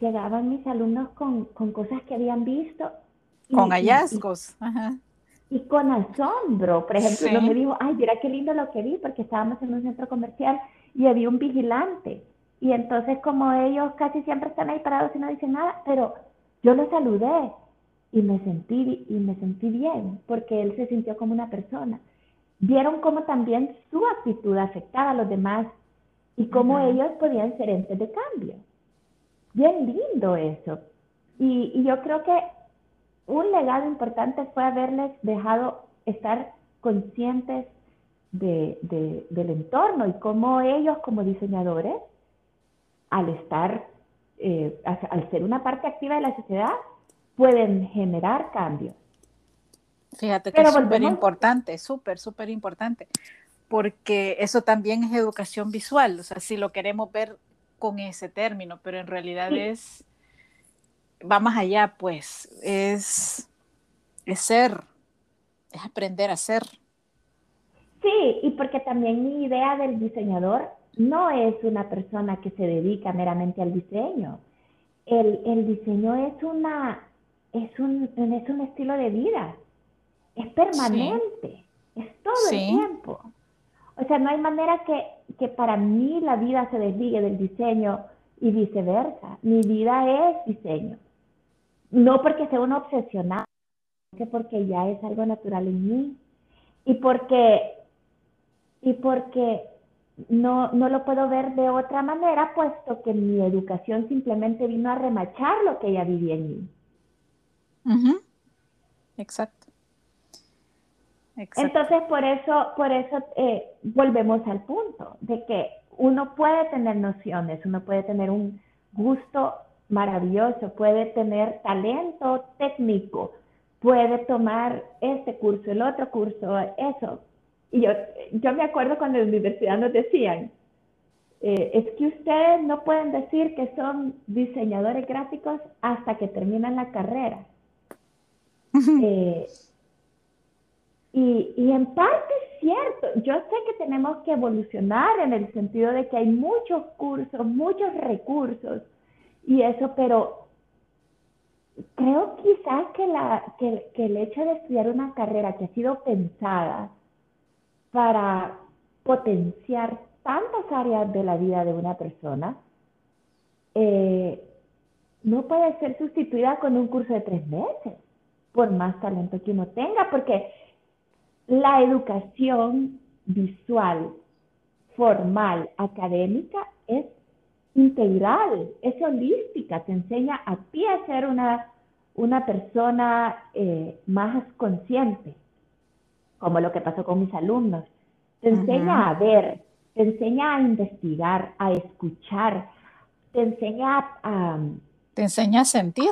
llegaban mis alumnos con, cosas que habían visto. con hallazgos. Y, con asombro. Por ejemplo, me dijo, ay, mira qué lindo lo que vi porque estábamos en un centro comercial y había un vigilante. Y entonces como ellos casi siempre están ahí parados y no dicen nada, pero yo lo saludé y me sentí, y me sentí bien porque él se sintió como una persona. Vieron cómo también su actitud afectaba a los demás y cómo ellos podían ser entes de cambio. Bien lindo eso. Y, yo creo que un legado importante fue haberles dejado estar conscientes de, del entorno y cómo ellos como diseñadores, al estar eh, al ser una parte activa de la sociedad, pueden generar cambios. Fíjate que es súper importante, súper, súper importante, porque eso también es educación visual, o sea, si lo queremos ver con ese término, pero en realidad es, va más allá, pues, es, es ser, es aprender a ser. Sí, y porque también mi idea del diseñador no es una persona que se dedica meramente al diseño. El, el diseño es una, es un, es un estilo de vida, es permanente, es todo el tiempo. O sea, no hay manera que, que para mí la vida se desligue del diseño y viceversa. Mi vida es diseño. No porque sea una obsesionada, sino porque ya es algo natural en mí. Y porque, y porque no, no lo puedo ver de otra manera, puesto que mi educación simplemente vino a remachar lo que ella vivía en mí. Exacto. Entonces, por eso, por eso eh, volvemos al punto de que uno puede tener nociones, uno puede tener un gusto maravilloso, puede tener talento técnico, puede tomar este curso, el otro curso, eso. Y yo, yo me acuerdo cuando en la universidad nos decían, eh, es que ustedes no pueden decir que son diseñadores gráficos hasta que terminan la carrera. Eh, y, y, en parte es cierto, yo sé que tenemos que evolucionar en el sentido de que hay muchos cursos, muchos recursos y eso, pero creo quizás que, la, que, que el hecho de estudiar una carrera que ha sido pensada para potenciar tantas áreas de la vida de una persona, eh, no puede ser sustituida con un curso de tres meses, por más talento que uno tenga, porque la educación visual, formal, académica, es integral, es holística, te enseña a ti a ser una, una persona eh, más consciente, como lo que pasó con mis alumnos. Te enseña a ver, te enseña a investigar, a escuchar, te enseña a... te enseña a sentir.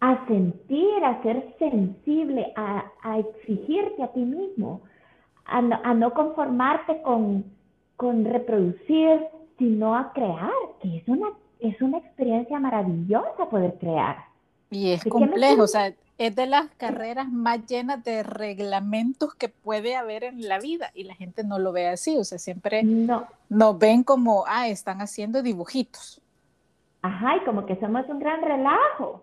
A sentir, a ser sensible, a, exigirte a ti mismo, a no, conformarte con, con reproducir, sino a crear, que es una, es una experiencia maravillosa poder crear. Y es complejo, o sea, es de las carreras más llenas de reglamentos que puede haber en la vida y la gente no lo ve así, o sea, siempre no. nos ven como, ah, están haciendo dibujitos. Ajá, y como que somos un gran relajo.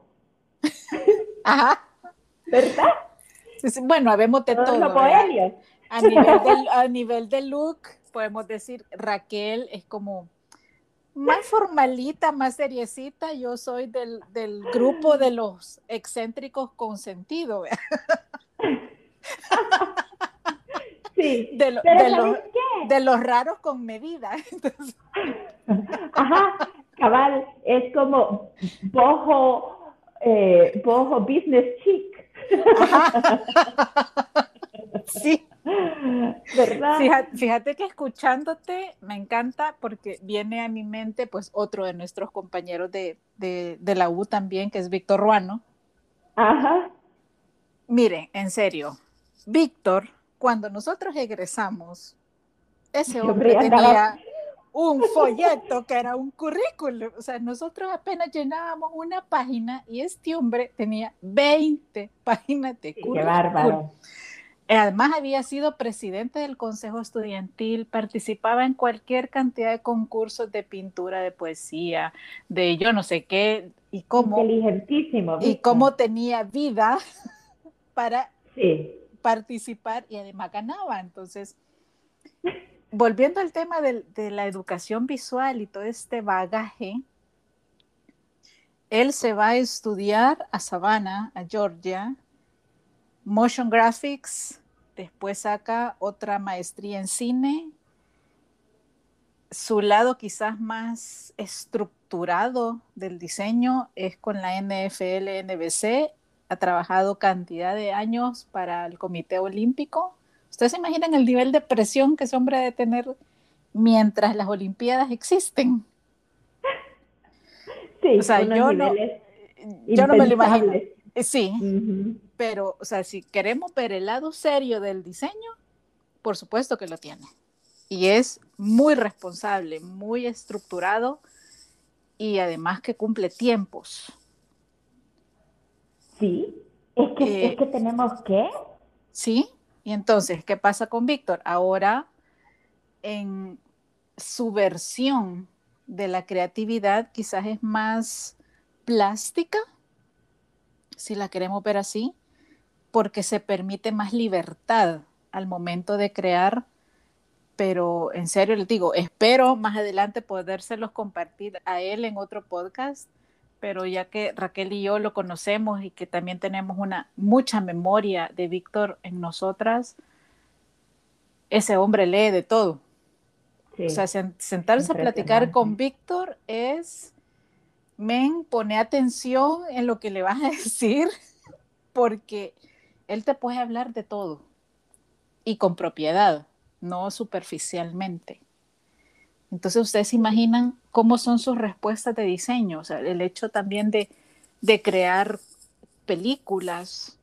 <laughs> Ajá. ¿Verdad? Bueno, habemos de todo. A nivel, de, a nivel de look, podemos decir, Raquel es como más formalita, más seriecita, yo soy del, grupo de los excéntricos con sentido. Sí, <laughs> de, los, de, los, raros con medida. <laughs> Ajá, cabal, es como bojo, eh, bojo business chic. <laughs> <laughs> Sí. ¿Verdad? Fíjate, que escuchándote me encanta porque viene a mi mente pues otro de nuestros compañeros de, la U también, que es Víctor Ruano. Ajá. Miren, en serio, Víctor, cuando nosotros egresamos, ese hombre tenía un folleto que era un currículum. O sea, nosotros apenas llenábamos una página y este hombre tenía 20 páginas de currículum. Qué bárbaro. Además había sido presidente del Consejo Estudiantil, participaba en cualquier cantidad de concursos de pintura, de poesía, de yo no sé qué, y cómo, Inteligentísimo, y cómo tenía vida <laughs> para participar y además ganaba. Entonces, volviendo al tema de, de la educación visual y todo este bagaje, él se va a estudiar a Savannah, a Georgia, motion graphics, después saca otra maestría en cine. Su lado quizás más estructurado del diseño es con la NFL, NBC. Ha trabajado cantidad de años para el Comité Olímpico. ¿Ustedes se imaginan el nivel de presión que ese hombre debe tener mientras las Olimpiadas existen? Sí, o sea, yo no, yo no me lo imagino Eh, sí, pero, o sea, si queremos ver el lado serio del diseño, por supuesto que lo tiene. Y es muy responsable, muy estructurado y además que cumple tiempos. Sí, es que, es eh, que tenemos que. Sí, y entonces, ¿qué pasa con Víctor? Ahora, en su versión de la creatividad, quizás es más plástica, si la queremos ver así, porque se permite más libertad al momento de crear. Pero en serio les digo, espero más adelante podérselos compartir a él en otro podcast, pero ya que Raquel y yo lo conocemos y que también tenemos una mucha memoria de Víctor en nosotras, ese hombre lee de todo. o sea, sentarse a platicar con Víctor es men, pone atención en lo que le vas a <laughs> decir, porque él te puede hablar de todo y con propiedad, no superficialmente. Entonces ustedes imaginan cómo son sus respuestas de diseño, o sea, el hecho también de, crear películas,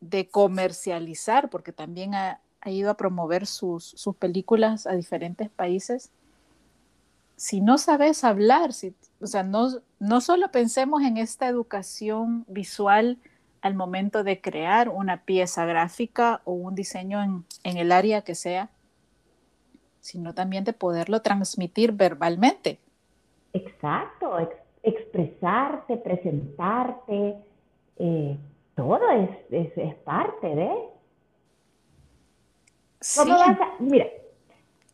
de comercializar, porque también ha, ido a promover sus, sus películas a diferentes países si no sabes hablar, si, o sea, no, no solo pensemos en esta educación visual al momento de crear una pieza gráfica o un diseño en, el área que sea, sino también de poderlo transmitir verbalmente. Exacto, expresarte, presentarte, eh, todo es, es, parte de... ¿Cómo vas a, mira,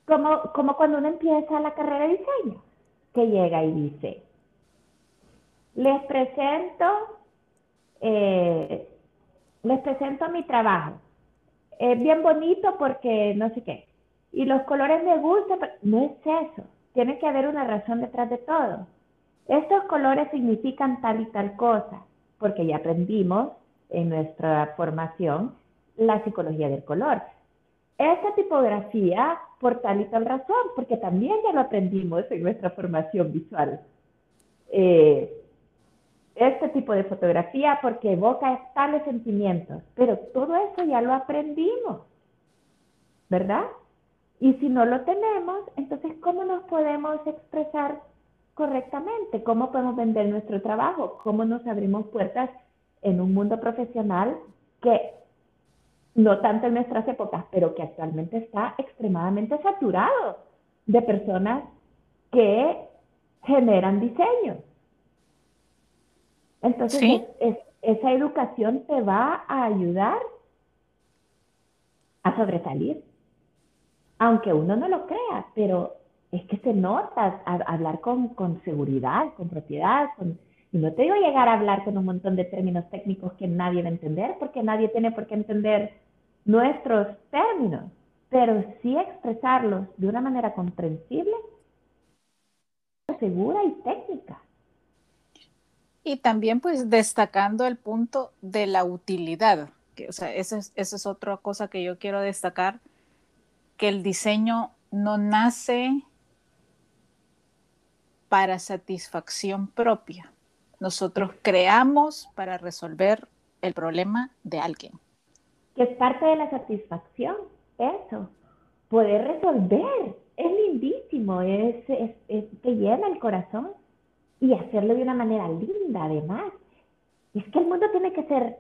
como, cuando uno empieza la carrera de diseño, que llega y dice, les presento, eh, les presento mi trabajo. Es bien bonito porque no sé qué. Y los colores me gustan, no es eso. Tiene que haber una razón detrás de todo. Estos colores significan tal y tal cosa, porque ya aprendimos en nuestra formación la psicología del color. Esta tipografía por tal y tal razón, porque también ya lo aprendimos en nuestra formación visual. Eh, este tipo de fotografía porque evoca tales sentimientos, pero todo eso ya lo aprendimos, ¿verdad? Y si no lo tenemos, entonces ¿cómo nos podemos expresar correctamente? ¿Cómo podemos vender nuestro trabajo? ¿Cómo nos abrimos puertas en un mundo profesional que no tanto en nuestras épocas, pero que actualmente está extremadamente saturado de personas que generan diseño. Entonces, esa educación te va a ayudar a sobresalir, aunque uno no lo crea, pero es que se nota hablar con, seguridad, con propiedad, y no te digo llegar a hablar con un montón de términos técnicos que nadie va a entender, porque nadie tiene por qué entender nuestros términos, pero sí expresarlos de una manera comprensible, segura y técnica. Y también pues destacando el punto de la utilidad, que, o sea, esa es, es otra cosa que yo quiero destacar, que el diseño no nace para satisfacción propia. Nosotros creamos para resolver el problema de alguien que es parte de la satisfacción, eso, poder resolver, es lindísimo, es, te llena el corazón y hacerlo de una manera linda además. Es que el mundo tiene que ser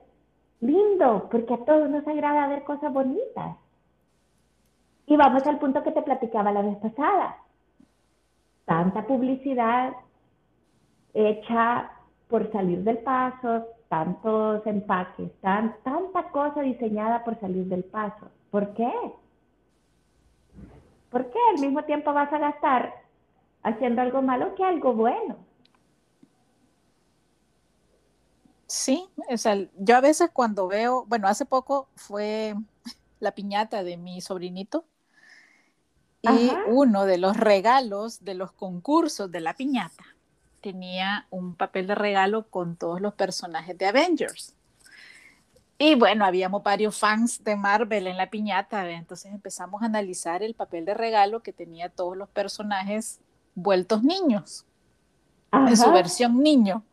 lindo, porque a todos nos agrada ver cosas bonitas. Y vamos al punto que te platicaba la vez pasada. Tanta publicidad hecha por salir del paso, tantos empaques, tan, tanta cosa diseñada por salir del paso. ¿Por qué? ¿Por qué al mismo tiempo vas a gastar haciendo algo malo que algo bueno? Sí, o sea, yo a veces cuando veo, bueno, hace poco fue <laughs> la piñata de mi sobrinito y uno de los regalos de los concursos de la piñata tenía un papel de regalo con todos los personajes de Avengers. Y bueno, habíamos varios fans de Marvel en la piñata, entonces empezamos a analizar el papel de regalo que tenía todos los personajes vueltos niños, en su versión niño.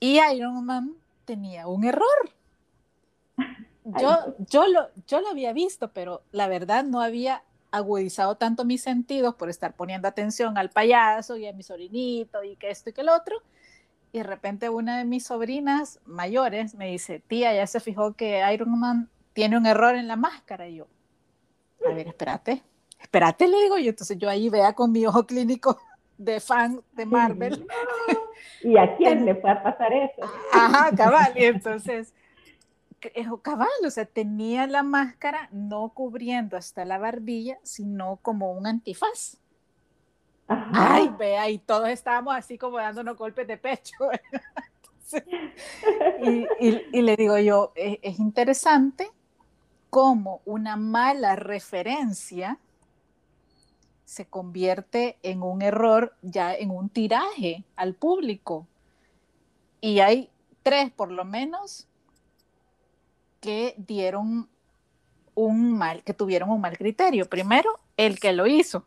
Y Iron Man tenía un error. <laughs> Yo, yo, lo, yo lo había visto, pero la verdad no había agudizado tanto mis sentidos por estar poniendo atención al payaso y a mi sobrinito y que esto y que el otro. Y de repente una de mis sobrinas mayores me dice, tía, ya se fijó que Iron Man tiene un error en la máscara. Y yo, a ver, espérate, espérate, le digo yo. Entonces yo ahí vea con mi ojo clínico de fan de Marvel. <laughs> ¿Y a quién le a pasar eso? Ajá, cabal. Y entonces, cabal, o sea, tenía la máscara no cubriendo hasta la barbilla, sino como un antifaz. Ay, vea, y todos estábamos así como dándonos golpes de pecho. <laughs> y, le digo yo, es, es interesante cómo una mala referencia se convierte en un error, ya en un tiraje al público. Y hay tres por lo menos que dieron un mal, que tuvieron un mal criterio. Primero, el que lo hizo,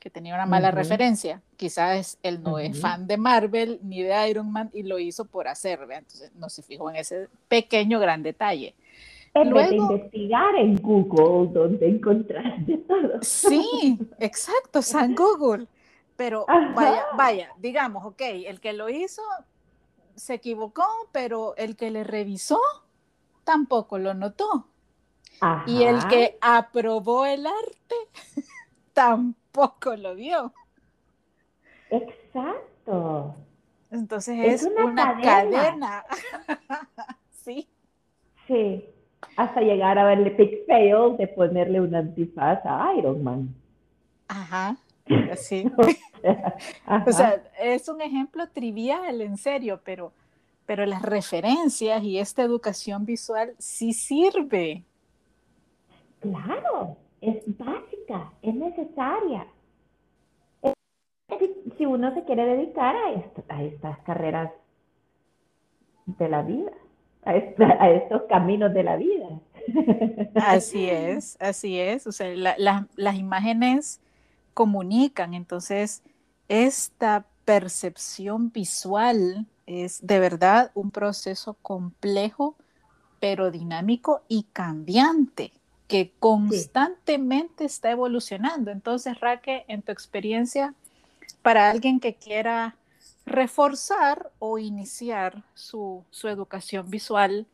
que tenía una mala referencia. Quizás él no es fan de Marvel ni de Iron Man y lo hizo por hacer, entonces no se fijó en ese pequeño gran detalle. En Luego, de investigar en Google, donde encontrar de todo. Sí, exacto, San Google. Pero vaya, vaya, digamos, ok, el que lo hizo se equivocó, pero el que le revisó tampoco lo notó. Y el que aprobó el arte <laughs> tampoco lo vio. Exacto. Entonces es, una, cadena. <laughs> sí. Sí hasta llegar a verle big fail de ponerle un antifaz a Iron Man. Ajá, <laughs> así. o sea, es un ejemplo trivial, en serio, pero, pero las referencias y esta educación visual sí sirve. Claro, es básica, es necesaria. Si uno se quiere dedicar a, a estas carreras de la vida a, estos caminos de la vida. Así <laughs> es, así es. O sea, las imágenes comunican, entonces esta percepción visual es de verdad un proceso complejo, pero dinámico y cambiante, que constantemente está evolucionando. Entonces, Raque, en tu experiencia, para alguien que quiera reforzar o iniciar su, educación visual,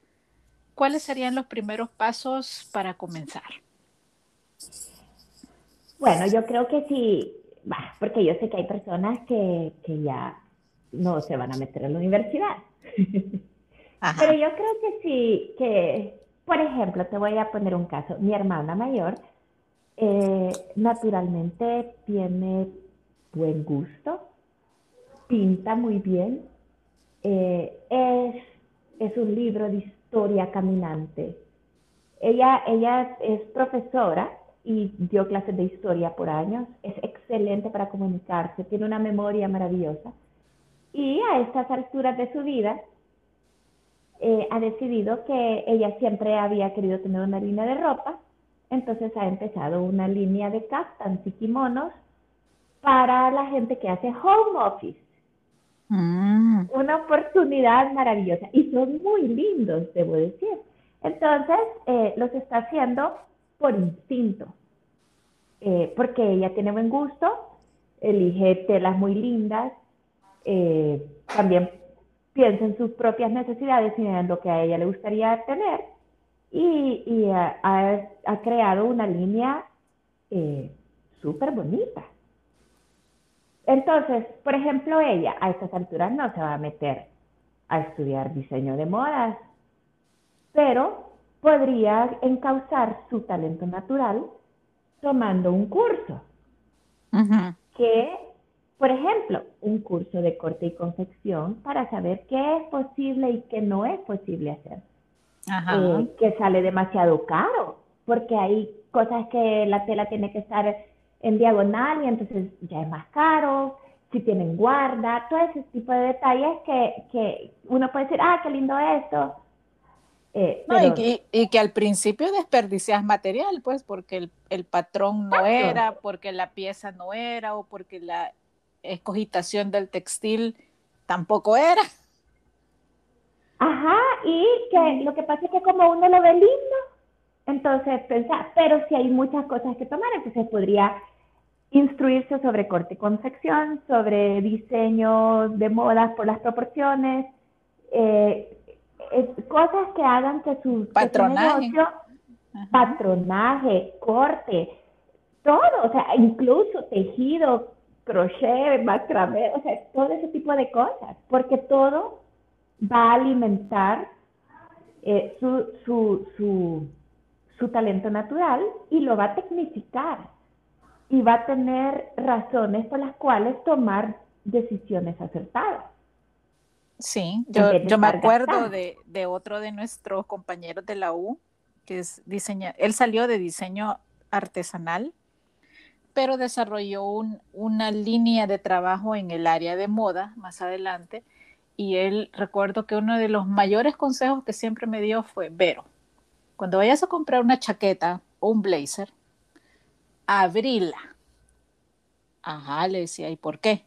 ¿cuáles serían los primeros pasos para comenzar? Bueno, yo creo que sí, porque yo sé que hay personas que, ya no se van a meter en la universidad. <laughs> Pero yo creo que sí, que, por ejemplo, te voy a poner un caso. Mi hermana mayor eh, naturalmente tiene buen gusto, pinta muy bien. Eh, es, es un libro de historia caminante. Ella, ella es profesora y dio clases de historia por años. Es excelente para comunicarse, tiene una memoria maravillosa. Y a estas alturas de su vida, eh, ha decidido que ella siempre había querido tener una línea de ropa, entonces ha empezado una línea de caftans y kimonos para la gente que hace home office. Mm. Una oportunidad maravillosa y son muy lindos, debo decir. Entonces, eh, los está haciendo por instinto, eh, porque ella tiene buen gusto, elige telas muy lindas, eh, también piensa en sus propias necesidades y en lo que a ella le gustaría tener y, ha, ha, creado una línea súper bonita. Entonces, por ejemplo, ella a estas alturas no se va a meter a estudiar diseño de modas, pero podría encauzar su talento natural tomando un curso. Que, por ejemplo, un curso de corte y confección para saber qué es posible y qué no es posible hacer. Eh, que sale demasiado caro, porque hay cosas que la tela tiene que estar en diagonal y entonces ya es más caro, si tienen guarda, todo ese tipo de detalles que, uno puede decir, ah, qué lindo esto. Eh, y, que, al principio desperdicias material, pues, porque el, patrón no era, porque la pieza no era, o porque la escogitación del textil tampoco era. Ajá, y que lo que pasa es que como uno lo ve lindo, entonces pensar, pero si hay muchas cosas que tomar, entonces podría instruirse sobre corte y confección, sobre diseño de modas por las proporciones, eh, cosas que hagan que su, patronaje. patronaje, corte, todo, o sea, incluso tejido, crochet, macramé, o sea, todo ese tipo de cosas, porque todo va a alimentar eh, su, su, su, su talento natural y lo va a tecnificar y va a tener razones por las cuales tomar decisiones acertadas. Sí, yo, yo me acuerdo de, de, otro de nuestros compañeros de la U, que es diseña, él salió de diseño artesanal, pero desarrolló un, una línea de trabajo en el área de moda más adelante. Y él recuerdo que uno de los mayores consejos que siempre me dio fue, Vero, cuando vayas a comprar una chaqueta o un blazer, abrila. Ajá, le decía, ¿y por qué?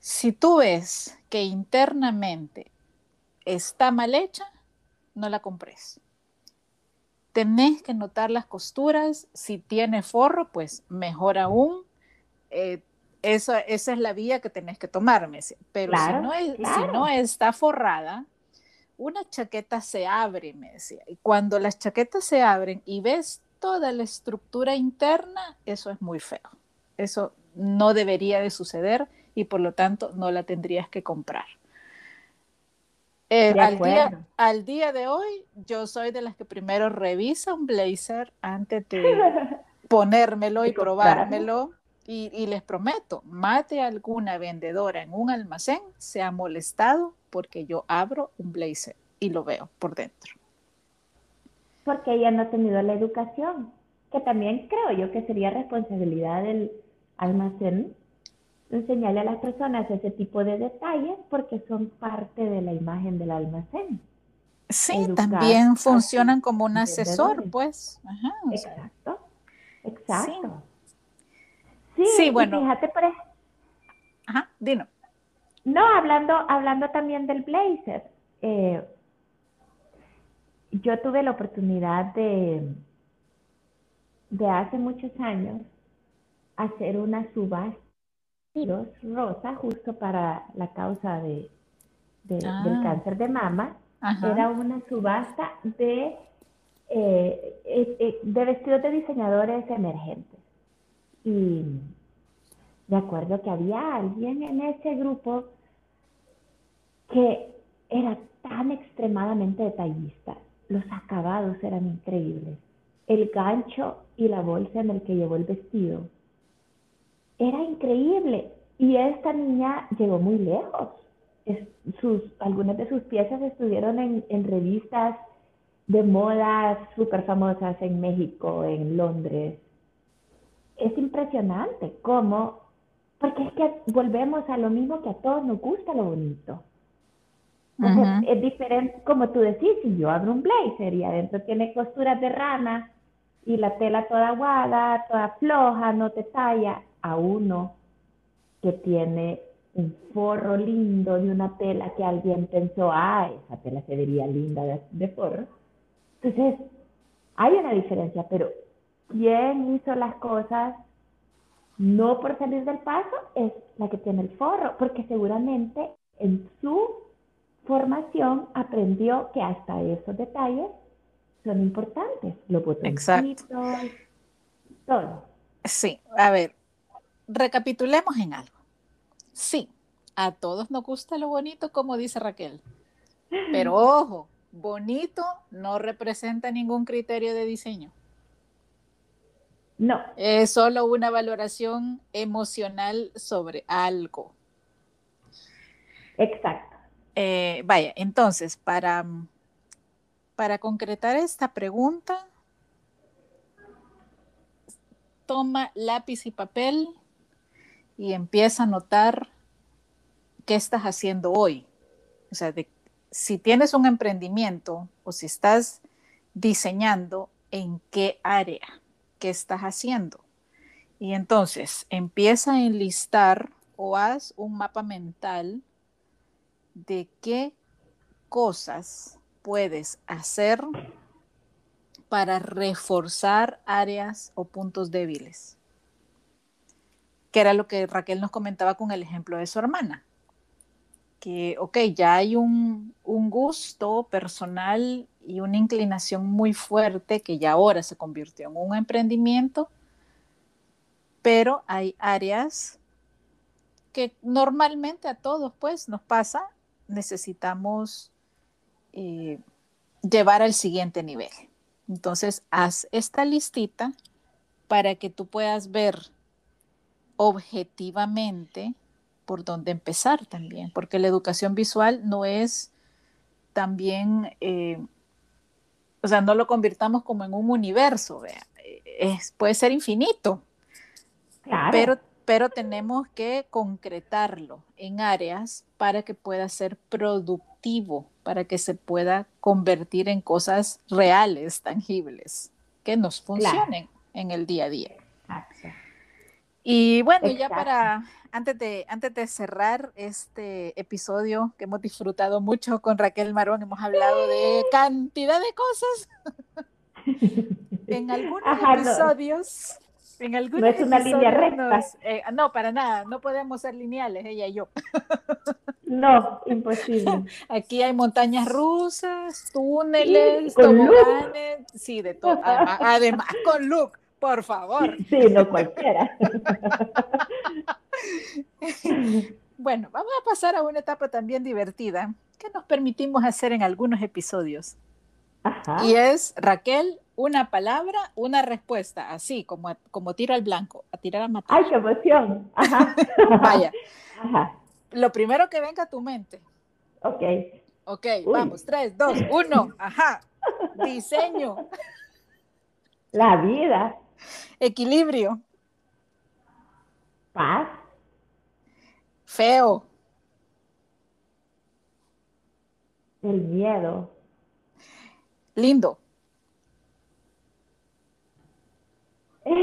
Si tú ves que internamente está mal hecha, no la compres. Tenés que notar las costuras. Si tiene forro, pues mejor aún. Eh, esa, esa, es la vía que tenés que tomarme. Pero si, no si no está forrada, una chaqueta se abre, me decía. Y cuando las chaquetas se abren y ves toda la estructura interna, eso es muy feo. Eso no debería de suceder y por lo tanto no la tendrías que comprar. Eh, al, día, al, día, de hoy, yo soy de las que primero revisa un blazer antes de <laughs> ponérmelo y probármelo. Y, y, les prometo, mate a alguna vendedora en un almacén, se ha molestado porque yo abro un blazer y lo veo por dentro. Porque ella no ha tenido la educación, que también creo yo que sería responsabilidad del almacén enseñarle a las personas ese tipo de detalles porque son parte de la imagen del almacén. Sí, también funcionan como un asesor, pues. exacto, exacto. Sí, bueno. Fíjate por Ajá, dino. No, hablando, hablando también del blazer. Eh, yo tuve la oportunidad de, de hace muchos años hacer una subasta rosa justo para la causa de, del ah. cáncer de mama. Era una subasta de, eh, eh, de vestidos de diseñadores emergentes. Y de acuerdo que había alguien en ese grupo que era tan extremadamente detallista. Los acabados eran increíbles. El gancho y la bolsa en el que llevó el vestido era increíble. Y esta niña llegó muy lejos. sus, algunas de sus piezas estuvieron en, en revistas de moda súper famosas en México, en Londres. Es impresionante cómo, porque es que volvemos a lo mismo que a todos nos gusta lo bonito. Es diferente, como tú decís, si yo abro un blazer y adentro tiene costuras de rana y la tela toda aguada, toda floja, no te talla, a uno que tiene un forro lindo de una tela que alguien pensó, ah, esa tela se vería linda de, forro. Entonces, hay una diferencia, pero ¿quién hizo las cosas no por salir del paso? Es la que tiene el forro, porque seguramente en su formación aprendió que hasta esos detalles son importantes, los botoncitos, todo. Sí, a ver, recapitulemos en algo. Sí, a todos nos gusta lo bonito, como dice Raquel. Pero <laughs> ojo, bonito no representa ningún criterio de diseño. No. Es solo una valoración emocional sobre algo. Exacto. Eh, vaya, entonces, para, para concretar esta pregunta, toma lápiz y papel y empieza a notar qué estás haciendo hoy. O sea, si tienes un emprendimiento o si estás diseñando, ¿en qué área? ¿Qué estás haciendo? Y entonces empieza a enlistar o haz un mapa mental de qué cosas puedes hacer para reforzar áreas o puntos débiles? Que era lo que Raquel nos comentaba con el ejemplo de su hermana. Que, ok, ya hay un, un gusto personal y una inclinación muy fuerte que ya ahora se convirtió en un emprendimiento, pero hay áreas que normalmente a todos pues nos pasa, necesitamos eh, llevar al siguiente nivel. Entonces, haz esta listita para que tú puedas ver objetivamente por dónde empezar también, porque la educación visual no es también, eh, o sea, no lo convirtamos como en un universo, Es, puede ser infinito, claro. pero pero tenemos que concretarlo en áreas para que pueda ser productivo, para que se pueda convertir en cosas reales, tangibles, que nos funcionen en el día a día. Y bueno, ya para, antes de, antes de cerrar este episodio que hemos disfrutado mucho con Raquel Marón, hemos hablado de cantidad de cosas. <laughs> en algunos episodios no es una línea recta. Eh, no, para nada, no podemos ser lineales, ella y yo. No, imposible. <laughs> Aquí hay montañas rusas, túneles, toboganes, sí, de todo. Además, con look, por favor. <laughs> Sí, no cualquiera. <laughs> Bueno, vamos a pasar a una etapa también divertida que nos permitimos hacer en algunos episodios. Y es, Raquel, una palabra, una respuesta, así como, como tiro al blanco, a tirar a matar. ¡Ay, qué emoción! <laughs> Vaya. Lo primero que venga a tu mente. Ok. Ok, vamos, tres, dos, uno, ajá. Diseño. La vida. Equilibrio. Paz. Feo. El miedo. Lindo. <laughs> Hay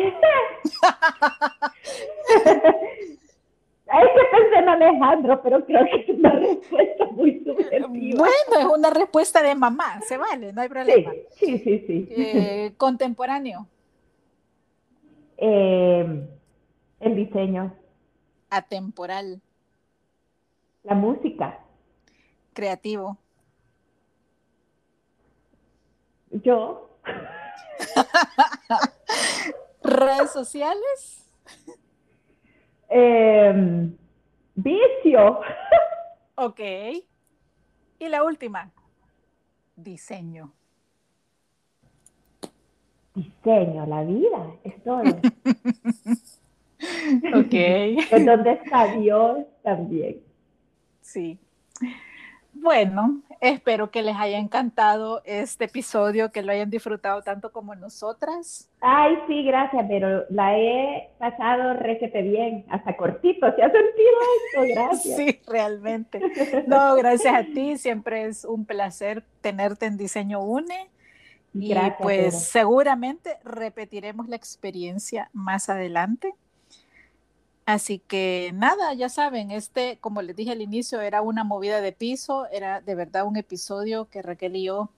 que pensé en Alejandro, pero creo que es una respuesta muy subjetiva. Bueno, es una respuesta de mamá, se vale, no hay problema. Sí, sí, sí. Eh, contemporáneo. Eh, el diseño. Atemporal. La música. Creativo. Yo. <laughs> ¿Redes sociales? Em, vicio. Ok. Y la última, diseño. Diseño, la vida, es todo. <laughs> ok. <laughs> En donde está Dios también. Sí. Bueno, espero que les haya encantado este episodio, que lo hayan disfrutado tanto como nosotras. Ay, sí, gracias, pero la he pasado requete bien, hasta cortito, ¿se ha sentido esto? Gracias. Sí, realmente. No, gracias a ti, siempre es un placer tenerte en Diseño UNE. Y pues seguramente repetiremos la experiencia más adelante. Así que nada, ya saben, este, como les dije al inicio, era una movida de piso, era de verdad un episodio que Raquel y yo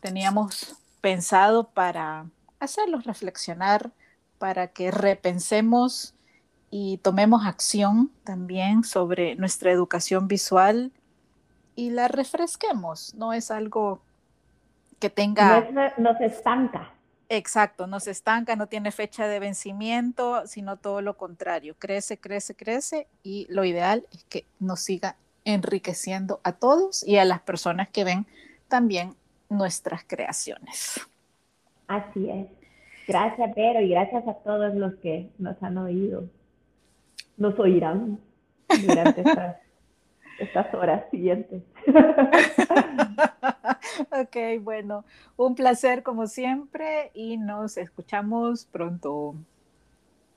teníamos pensado para hacerlos reflexionar, para que repensemos y tomemos acción también sobre nuestra educación visual y la refresquemos. No es algo que tenga... No, se estanca. Exacto, no se estanca, no tiene fecha de vencimiento, sino todo lo contrario, crece, crece, crece y lo ideal es que nos siga enriqueciendo a todos y a las personas que ven también nuestras creaciones. Así es. Gracias, Pero, y gracias a todos los que nos han oído. Nos oirán durante <laughs> estas, estas horas siguientes. <laughs> <laughs> ok, bueno, un placer como siempre y nos escuchamos pronto.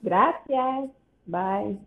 Gracias. Bye.